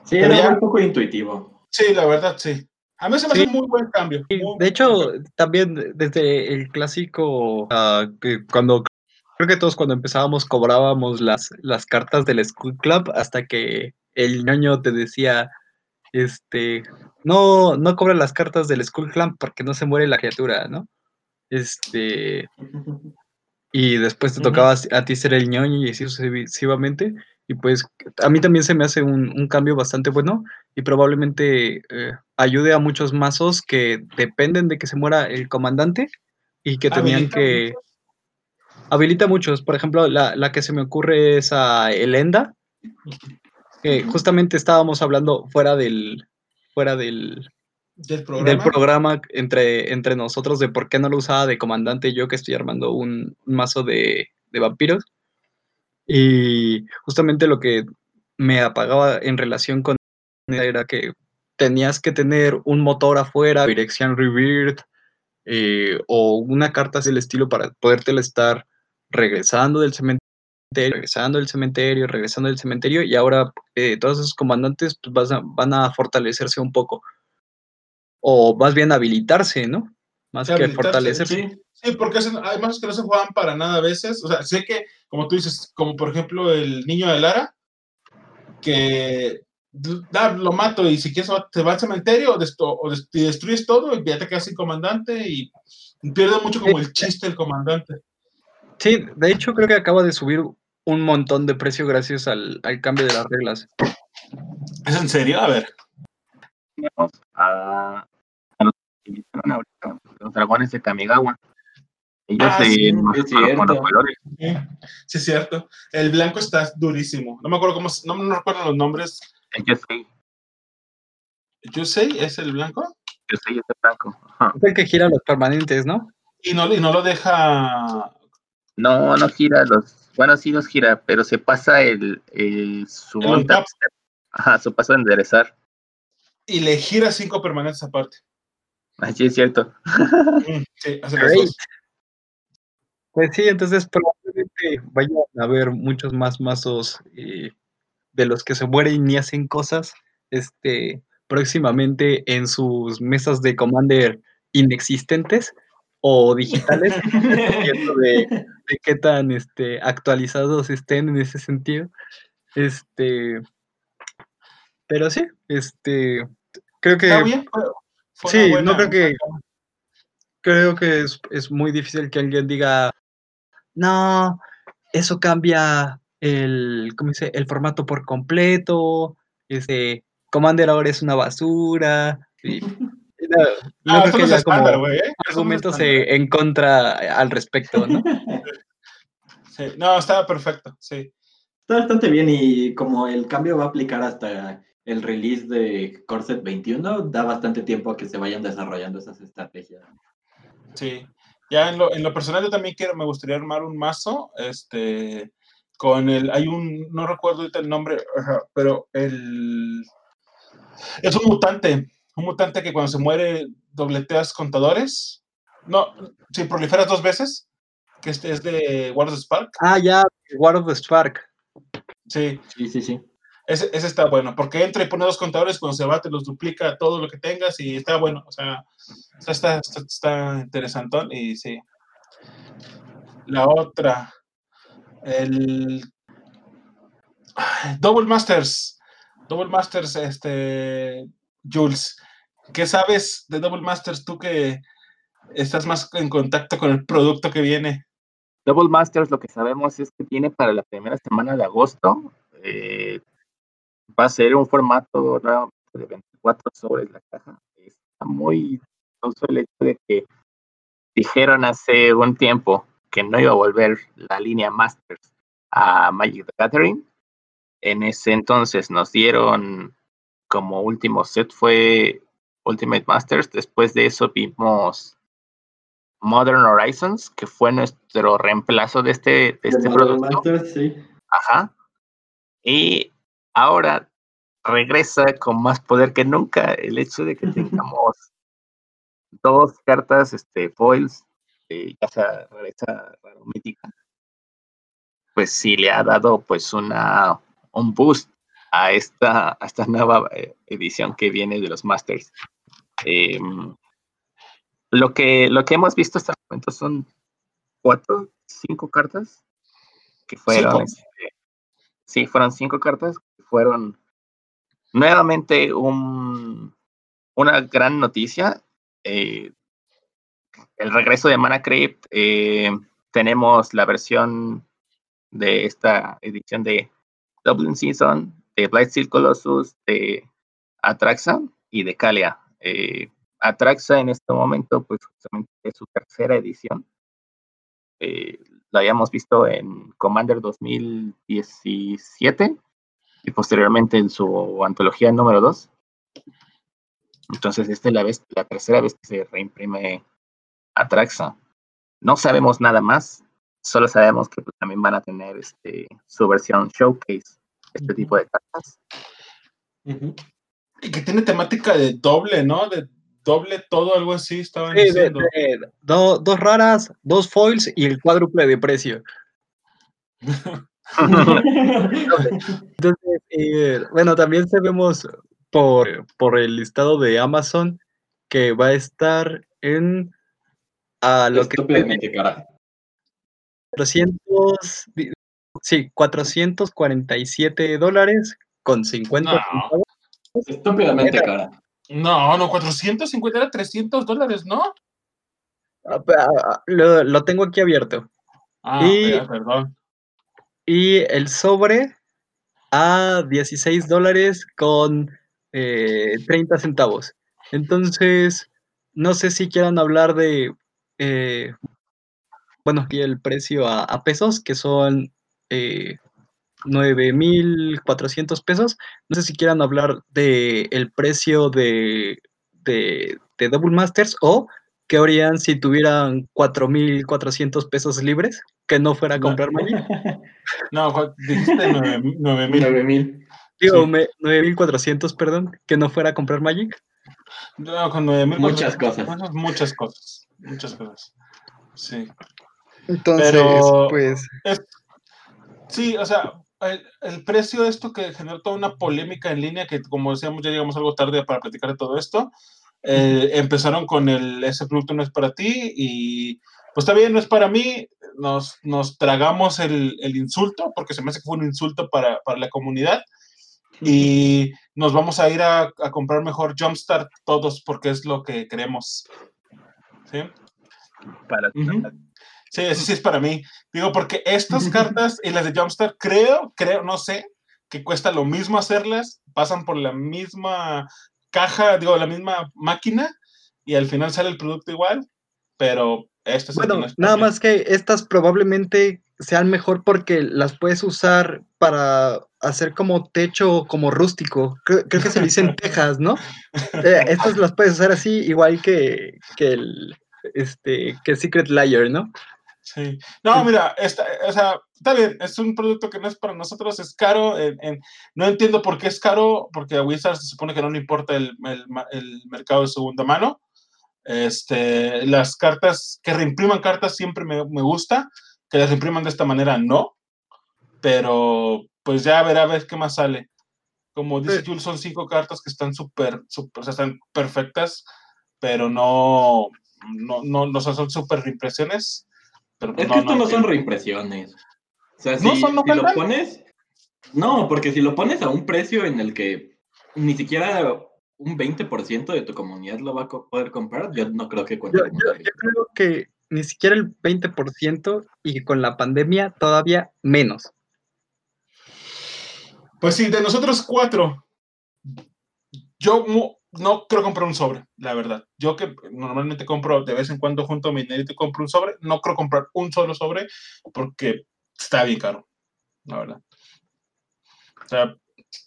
Sí, Pero era ya- un poco intuitivo. Sí, la verdad, sí. A mí se me Sí. hace un muy buen cambio. Muy buen De hecho, cambio. también desde el clásico, ah, que cuando creo que todos cuando empezábamos cobrábamos las, las cartas del School Club hasta que el ñoño te decía, este, no, no cobra las cartas del School Club porque no se muere la criatura, ¿no? Este, y después te tocaba a ti ser el ñoño y así sucesivamente. Y pues a mí también se me hace un, un cambio bastante bueno y probablemente eh, ayude a muchos mazos que dependen de que se muera el comandante y que tenían que... muchos. Habilita muchos. Por ejemplo, la, la que se me ocurre es a Elenda, que justamente estábamos hablando fuera del... Fuera del, del del programa. programa entre, entre nosotros de por qué no lo usaba de comandante yo que estoy armando un, un mazo de, de vampiros. Y justamente lo que me apagaba en relación con era que tenías que tener un motor afuera, dirección Rebirth, eh, o una carta del estilo para podértela estar regresando del cementerio, regresando del cementerio, regresando del cementerio, y ahora eh, todos esos comandantes pues, vas a- van a fortalecerse un poco o más bien habilitarse, ¿no? Más que fortalecerse. Sí, Sí, porque hay mazos que no se juegan para nada a veces. O sea, sé que, como tú dices, como por ejemplo el niño de Lara, que da, lo mato y si quieres te va al cementerio o, desto- o destruyes todo y ya te quedas sin comandante y pierde mucho como el chiste el comandante. Sí, de hecho creo que acaba de subir un montón de precio gracias al, al cambio de las reglas. ¿Es en serio? A ver. Tenemos a, a los utilizaron ahorita, los dragones de Kamigawa. Ellos Ah, se sí, es con los cierto. colores. Sí, sí, es cierto. El blanco está durísimo. No me acuerdo cómo, se- no, no recuerdo los nombres. Yo sé, Yusei es el blanco yo sé, ese blanco. Ajá. Es el que gira los permanentes, ¿no? y no, y no lo deja. No, no gira los. Bueno, sí los gira, pero se pasa el, el su El on tap. Ajá, su paso a enderezar. Y le gira cinco permanentes aparte. Así es cierto. Mm, sí, hace las Great. dos. Pues sí, entonces probablemente vayan a haber muchos más mazos eh, de los que se mueren y hacen cosas este, próximamente en sus mesas de Commander inexistentes o digitales, dependiendo de, de qué tan este, actualizados estén en ese sentido. Este, pero sí, este, creo que bien. sí, no creo que creo que es, es muy difícil que alguien diga, no, eso cambia el, ¿cómo dice? el formato por completo, este, Commander ahora es una basura. y- no, Ah, creo que haya como. ¿eh? Argumentos en contra al respecto, ¿no? Sí, No, estaba perfecto. Sí. Está bastante bien y como el cambio va a aplicar hasta el release de Corset 21, da bastante tiempo a que se vayan desarrollando esas estrategias. Sí. Ya en lo, en lo personal yo también quiero, me gustaría armar un mazo, este, con el, hay un, no recuerdo ahorita el nombre, pero el, es un mutante, un mutante que cuando se muere dobleteas contadores, no, si proliferas dos veces, que este es de Wars of Spark, Ah, ya, War of the Spark. sí, Sí, sí, sí. ese, ese está bueno, porque entra y pone dos contadores, cuando se va te los duplica todo lo que tengas y está bueno, o sea, está, está, está, está interesantón y sí. La otra, el Double Masters, Double Masters, este, Jules, ¿qué sabes de Double Masters tú que estás más en contacto con el producto que viene? Double Masters lo que sabemos es que tiene para la primera semana de agosto. eh, va a ser un formato nuevamente de 24 sobre la caja. Está muy chistoso el de que dijeron hace un tiempo que no iba a volver la línea Masters a Magic the Gathering. En ese entonces nos dieron como último set fue Ultimate Masters. Después de eso vimos Modern Horizons, que fue nuestro reemplazo de este, de este De producto. Masters, sí. Ajá. Y ahora regresa con más poder que nunca el hecho de que tengamos dos cartas este, foils, eh, ya sea rareza rara o mítica, pues sí le ha dado pues una un boost a esta, a esta nueva eh, edición que viene de los Masters. Em, lo que, lo que hemos visto hasta el momento son cuatro, cinco cartas que fueron, este, sí, fueron cinco cartas que fueron nuevamente un, una gran noticia. eh, el regreso de Mana Crypt, eh, tenemos la versión de esta edición de Dublin Season, de Blight Steel Colossus, de Atraxa y de Kalia. Eh, Atraxa en este momento, pues justamente es su tercera edición. Eh, la habíamos visto en Commander 2017 y posteriormente en su antología número 2. Entonces, esta es la, vez, la tercera vez que se reimprime Atraxa. No sabemos nada más, solo sabemos que pues, también van a tener este, su versión showcase, este tipo de cartas. Y que tiene temática de doble, ¿no? De doble todo, algo así, estaban Sí, diciendo. de- do- dos raras, dos foils y el cuádruple de precio. Entonces, eh, bueno, también sabemos por, por el listado de Amazon que va a estar en a lo que Estúpidamente cara. 400, di- sí, 447 dólares con 50 No. centavos. Estúpidamente cara. No, no, 450 era 300 dólares, ¿no? Ah, pe- ah, Lo, lo tengo aquí abierto. Ah, Y- ya, perdón. Y el sobre a 16 dólares con eh, 30 centavos. Entonces, no sé si quieran hablar de, eh, bueno, y el precio a, a pesos, que son eh, 9.400 pesos. No sé si quieran hablar de el precio de, de, de Double Masters o qué harían si tuvieran 4.400 pesos libres que no fuera a No. comprar Magic. No, Juan, dijiste 9000. 9000. Digo, Sí. me- 9.400, perdón, que no fuera a comprar Magic. No, con 9000. Muchas cosas. Muchas cosas. Muchas cosas. Sí. Entonces, Pero- pues, Sí, o sea, el, el precio de esto que generó toda una polémica en línea, que como decíamos, ya llegamos algo tarde para platicar de todo esto. eh, empezaron con el ese producto no es para ti y pues está bien, no es para mí. Nos, nos tragamos el, el insulto, porque se me hace que fue un insulto para, para la comunidad. Y nos vamos a ir a, a comprar mejor Jumpstart todos porque es lo que queremos. ¿Sí? Para Ujú. Sí, eso sí es para mí. Digo, porque estas cartas y las de Jumpstart, creo, creo, no sé, que cuesta lo mismo hacerlas, pasan por la misma caja, digo, la misma máquina, y al final sale el producto igual, pero esto bueno, es para nada más que estas probablemente sean mejor porque las puedes usar para hacer como techo, como rústico. Creo, creo que se le dicen tejas, ¿no? Eh, estas las puedes usar así, igual que, que el este que Secret Layer, ¿no? Sí. No, mira, esta, o sea, está bien, es un producto que no es para nosotros, es caro. en- en- no entiendo por qué es caro, porque a Wizards se supone que no le importa el, el el mercado de segunda mano. Este, las cartas, que reimpriman cartas siempre me, me gusta, que las reimpriman de esta manera no, pero pues ya verá a ver qué más sale. Como dice Sí. Jules, son cinco cartas que están súper, súper, o sea, están perfectas, pero no, no, no, no son súper reimpresiones. Pero Es que esto no, son reimpresiones. O sea, ¿No si, son- no si lo pones. No, porque si lo pones a un precio en el que ni siquiera un 20% de tu comunidad lo va a co- poder comprar, yo no creo que cuente Yo, creo que ni siquiera el 20% y con la pandemia todavía menos. Pues sí, de nosotros cuatro, yo no creo comprar un sobre, la verdad. Yo que normalmente compro de vez en cuando junto a mi dinero y compro un sobre, no creo comprar un solo sobre porque está bien caro, la verdad. O sea,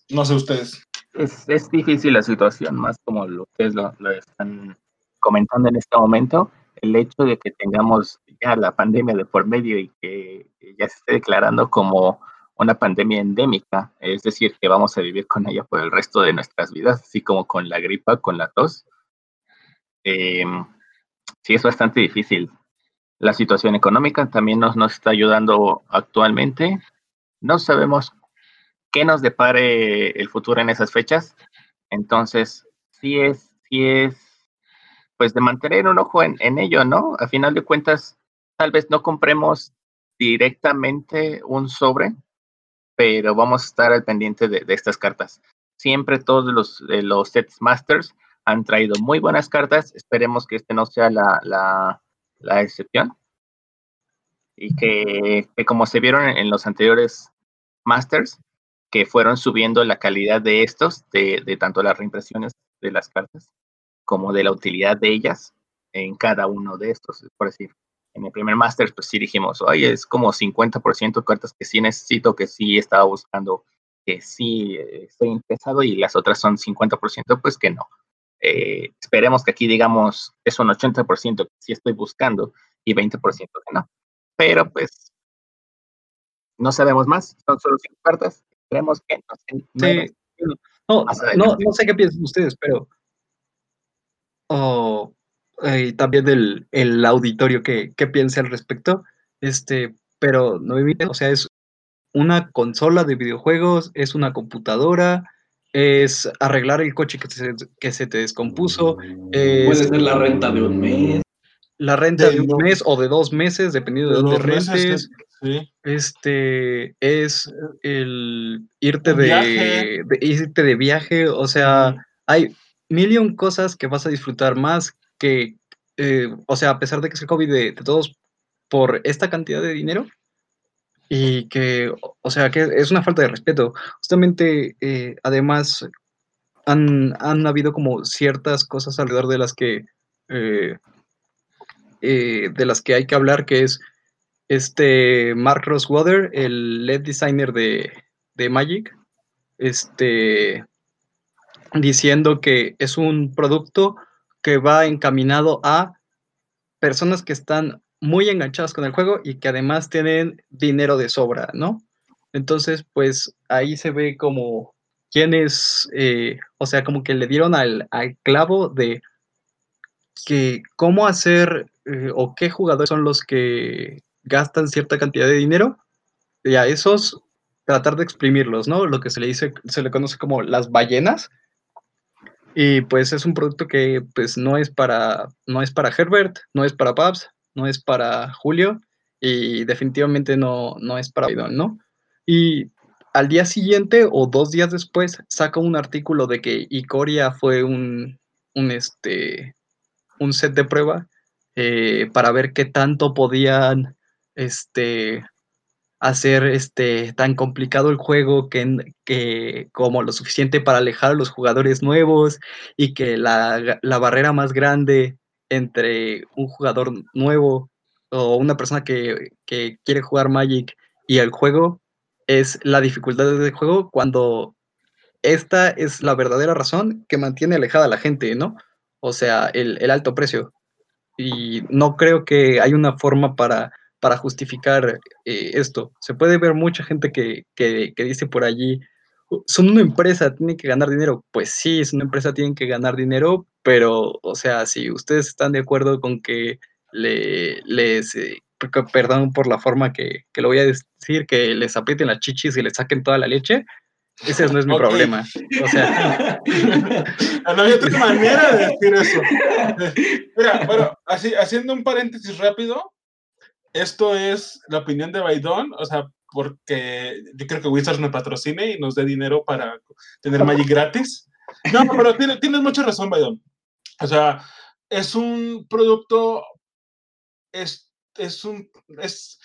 no sé ustedes. es, es difícil la situación, más como lo ustedes lo están comentando en este momento. El hecho de que tengamos ya la pandemia de por medio y que ya se esté declarando como una pandemia endémica, es decir, que vamos a vivir con ella por el resto de nuestras vidas, así como con la gripa, con la tos. Eh, sí, es bastante difícil. La situación económica también nos, nos está ayudando actualmente. No sabemos qué nos depare el futuro en esas fechas. Entonces, sí es, sí es, pues de mantener un ojo en, en ello, ¿no? A final de cuentas, tal vez no compremos directamente un sobre, pero vamos a estar al pendiente de, estas cartas. Siempre todos los, eh, sets masters han traído muy buenas cartas. Esperemos que este no sea la, excepción. Y que, como se vieron en, en los anteriores masters, que fueron subiendo la calidad de estos, de, de, tanto las reimpresiones de las cartas como de la utilidad de ellas en cada uno de estos. Por decir, en el primer máster, pues sí dijimos, oye, es como 50% cartas que sí necesito, que sí estaba buscando, que sí eh, estoy interesado, y las otras son 50%, pues que no. Eh, esperemos que aquí digamos es un 80% que sí estoy buscando y 20% que no. Pero pues no sabemos más, son solo cinco cartas, esperemos que no Sí. No sé qué piensan ustedes, pero. Oh, eh, también el, el auditorio que, que piense al respecto. Este, pero no me o sea, es una consola de videojuegos, es una computadora, es arreglar el coche que se, que se te descompuso, es Puede ser la renta de un mes. la renta De de un dos- mes o de dos meses, dependiendo de, de dónde meses, rentes. Sí. Este es el irte de, viaje. de- irte de viaje, o sea, hay mil y un cosas que vas a disfrutar más que, eh, o sea, a pesar de que es el hobby de, todos por esta cantidad de dinero y que, o- sea, que es una falta de respeto. Justamente, eh, además, han, han habido como ciertas cosas alrededor de las que eh, de las que hay que hablar, que es este Mark Rosewater, el lead designer de, de Magic, este, diciendo que es un producto que va encaminado a personas que están muy enganchadas con el juego y que además tienen dinero de sobra, ¿no? Entonces, pues ahí se ve como quienes, eh, o sea, como que le dieron al, clavo de que cómo hacer eh, o qué jugadores son los que gastan cierta cantidad de dinero y a esos tratar de exprimirlos, ¿no? Lo que se le dice, se le conoce como las ballenas. Y pues es un producto que pues no es para, no es para Herbert, no es para Pabs, no es para Julio y definitivamente no, no es para Bidon, ¿no? Y al día siguiente o dos días después saca un artículo de que Icoria fue un, un, este, un set de prueba eh, para ver qué tanto podían este, hacer este, tan complicado el juego que, que como lo suficiente para alejar a los jugadores nuevos y que la, la barrera más grande entre un jugador nuevo o una persona que, que, quiere jugar Magic y el juego es la dificultad del juego cuando esta es la verdadera razón que mantiene alejada a la gente, ¿no? O sea, el, el alto precio. Y no creo que hay una forma para, para justificar eh, esto. Se puede ver mucha gente que, que, que dice por allí, son una empresa, tienen que ganar dinero. Pues sí, es una empresa, tienen que ganar dinero, pero, o sea, si ustedes están de acuerdo con que le, les, eh, perdón por la forma que, que, lo voy a decir, que les aprieten las chichis y les saquen toda la leche, ese no es mi okay. problema. O sea. no hay otra manera de decir eso. Mira, bueno, así, haciendo un paréntesis rápido, esto es la opinión de Baidón, o sea, porque yo creo que Wizards me patrocine y nos dé dinero para tener Magic gratis. No, pero tienes, tienes mucha razón, Baidón. O sea, es un producto, es, es un, es,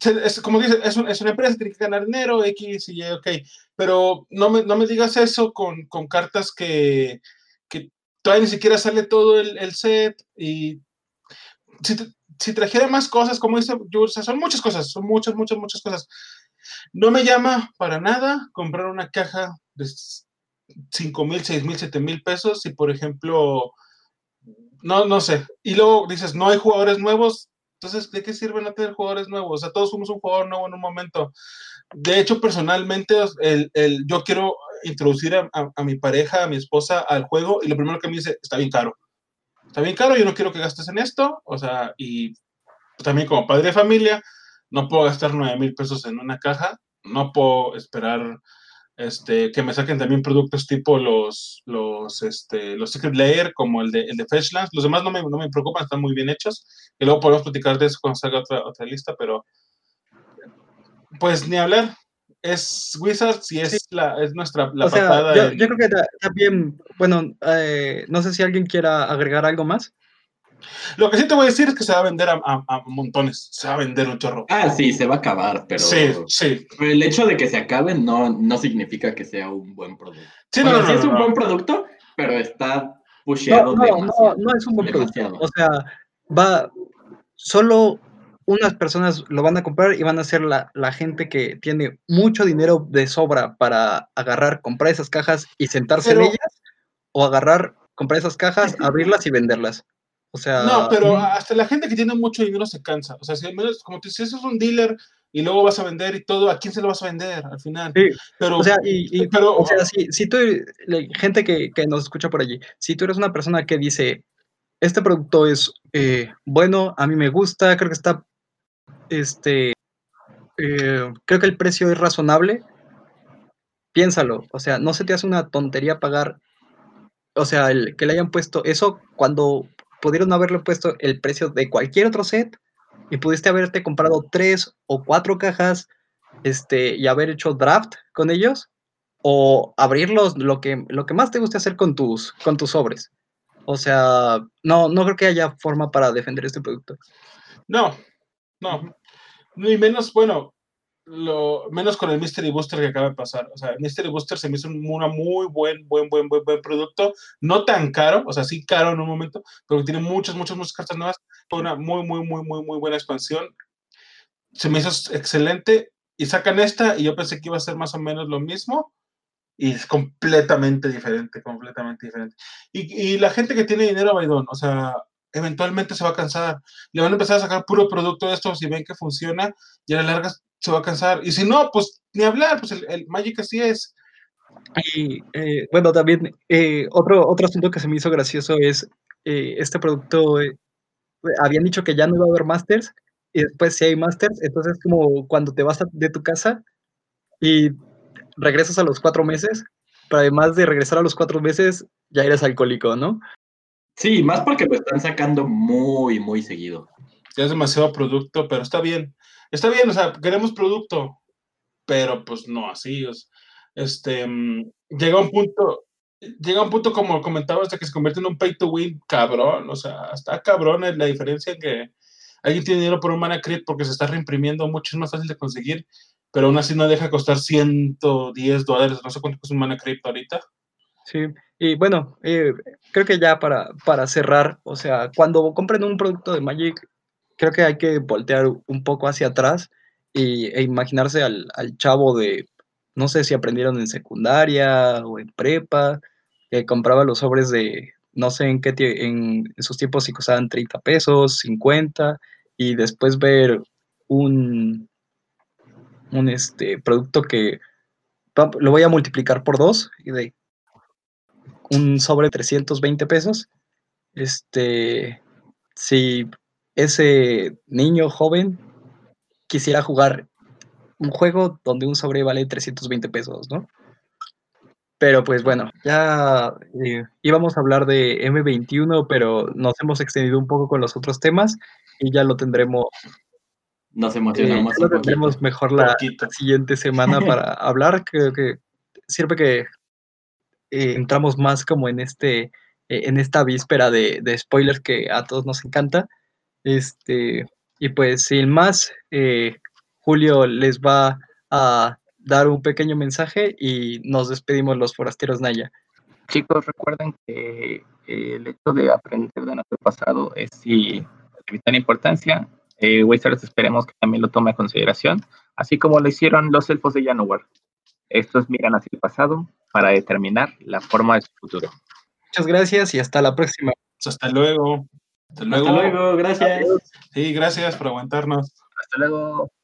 es como dice, es, un, es, una empresa, tiene que ganar dinero, X y Y, ok, pero no me, no me digas eso con, con cartas que, que, todavía ni siquiera sale todo el, el set y si, te, si trajera más cosas, como dice Jules, son muchas cosas, son muchas, muchas, muchas cosas. No me llama para nada comprar una caja de 5 mil, 6 mil, 7 mil pesos y, por ejemplo, no, no sé. Y luego dices, no hay jugadores nuevos, entonces, ¿de qué sirve no tener jugadores nuevos? O sea, todos somos un jugador nuevo en un momento. De hecho, personalmente, el, el, yo quiero introducir a, a, a, mi pareja, a mi esposa al juego y lo primero que me dice, está bien caro. Está bien caro, yo no quiero que gastes en esto. O sea, y también como padre de familia, no puedo gastar 9 mil pesos en una caja. No puedo esperar este, que me saquen también productos tipo los, los, este, los Secret Layer, como el de, el de Fetchlands. Los demás no me, no me preocupan, están muy bien hechos. Y luego podemos platicar de eso cuando salga otra, otra lista, pero pues ni hablar. Es Wizards y es, sí. la, es nuestra la o sea, patada. Yo, yo, creo que también, bueno, eh, no sé si alguien quiera agregar algo más. Lo que sí te voy a decir es que se va a vender a, a, a, montones, se va a vender un chorro. Ah, sí, se va a acabar, pero, sí, sí. pero el hecho de que se acabe no, no significa que sea un buen producto. Sí, bueno, no, no, sí no, es un no. buen producto, pero está pusheado no, no, demasiado. No, no es un buen demasiado. producto. O sea, va solo unas personas lo van a comprar y van a ser la, la, gente que tiene mucho dinero de sobra para agarrar, comprar esas cajas y sentarse pero, en ellas, o agarrar, comprar esas cajas, abrirlas y venderlas. O sea. No, pero hasta la gente que tiene mucho dinero se cansa. O sea, si, como te dices, es un dealer y luego vas a vender y todo, ¿a quién se lo vas a vender al final? Sí, pero, o sea, y, y pero, o sea, si, si tú, gente que, que, nos escucha por allí, si tú eres una persona que dice, este producto es eh, bueno, a mí me gusta, creo que está este, eh, creo que el precio es razonable, piénsalo, o sea, no se te hace una tontería pagar, o sea, el, que le hayan puesto eso cuando pudieron haberle puesto el precio de cualquier otro set y pudiste haberte comprado tres o cuatro cajas este, y haber hecho draft con ellos o abrirlos, lo que, lo que más te guste hacer con tus, con tus sobres. O sea, no, no creo que haya forma para defender este producto. No, no. Ni menos, bueno, lo, menos con el Mystery Booster que acaba de pasar. O sea, el Mystery Booster se me hizo un una muy buen, buen, buen, buen, buen producto. No tan caro, o sea, sí caro en un momento, pero tiene muchas, muchas, muchas cartas nuevas. Fue una muy, muy, muy, muy, muy buena expansión. Se me hizo excelente. Y sacan esta, y yo pensé que iba a ser más o menos lo mismo. Y es completamente diferente, completamente diferente. Y, y la gente que tiene dinero, Baidón, o sea, eventualmente se va a cansar. Le van a empezar a sacar puro producto de esto si ven que funciona y a la larga se va a cansar. Y si no, pues ni hablar, pues el, Magic así es. Y eh, bueno, también eh, otro, otro asunto que se me hizo gracioso es eh, este producto. habían dicho que ya no iba a haber Masters y después sí hay Masters. Entonces, como cuando te vas de tu casa y regresas a los cuatro meses, pero además de regresar a los cuatro meses, ya eres alcohólico, ¿no? Sí, más porque lo están sacando muy, muy seguido. Ya es demasiado producto, pero está bien. Está bien, o sea, queremos producto, pero pues no así. este, mm, llega un punto, llega un punto como comentaba hasta que se convierte en un pay to win cabrón, o sea, está cabrón la diferencia que alguien tiene dinero por un mana crit porque se está reimprimiendo mucho, es más fácil de conseguir, pero aún así no deja costar 110 dólares, no sé cuánto es un mana crit ahorita. Sí, y bueno, eh, creo que ya para, para cerrar, o sea, cuando compren un producto de Magic, creo que hay que voltear un poco hacia atrás y, e imaginarse al, chavo de, no sé si aprendieron en secundaria o en prepa, que compraba los sobres de, no sé en qué, en esos tiempos si costaban 30 pesos, 50, y después ver un, un este, producto que lo voy a multiplicar por dos y de un sobre 320 pesos. Este, si ese niño joven quisiera jugar un juego donde un sobre vale 320 pesos, ¿no? Pero pues bueno, ya eh, íbamos a hablar de M21, pero nos hemos extendido un poco con los otros temas y ya lo tendremos. Nos emocionamos. Eh, lo tendremos mejor la, siguiente semana para hablar. Creo que sirve que eh, entramos más como en este, eh, en esta víspera de, spoilers que a todos nos encanta. Este, y pues sin más, eh, Julio les va a dar un pequeño mensaje y nos despedimos los forasteros Naya. Chicos, recuerden que el hecho de aprender de nuestro pasado es si de vital importancia. Eh, Wizards esperemos que también lo tome a consideración, así como lo hicieron los elfos de Janowar. Estos miran hacia el pasado para determinar la forma de su futuro. Muchas gracias y hasta la próxima. Hasta luego. Hasta luego. Hasta luego, gracias. Sí, gracias por aguantarnos. Hasta luego.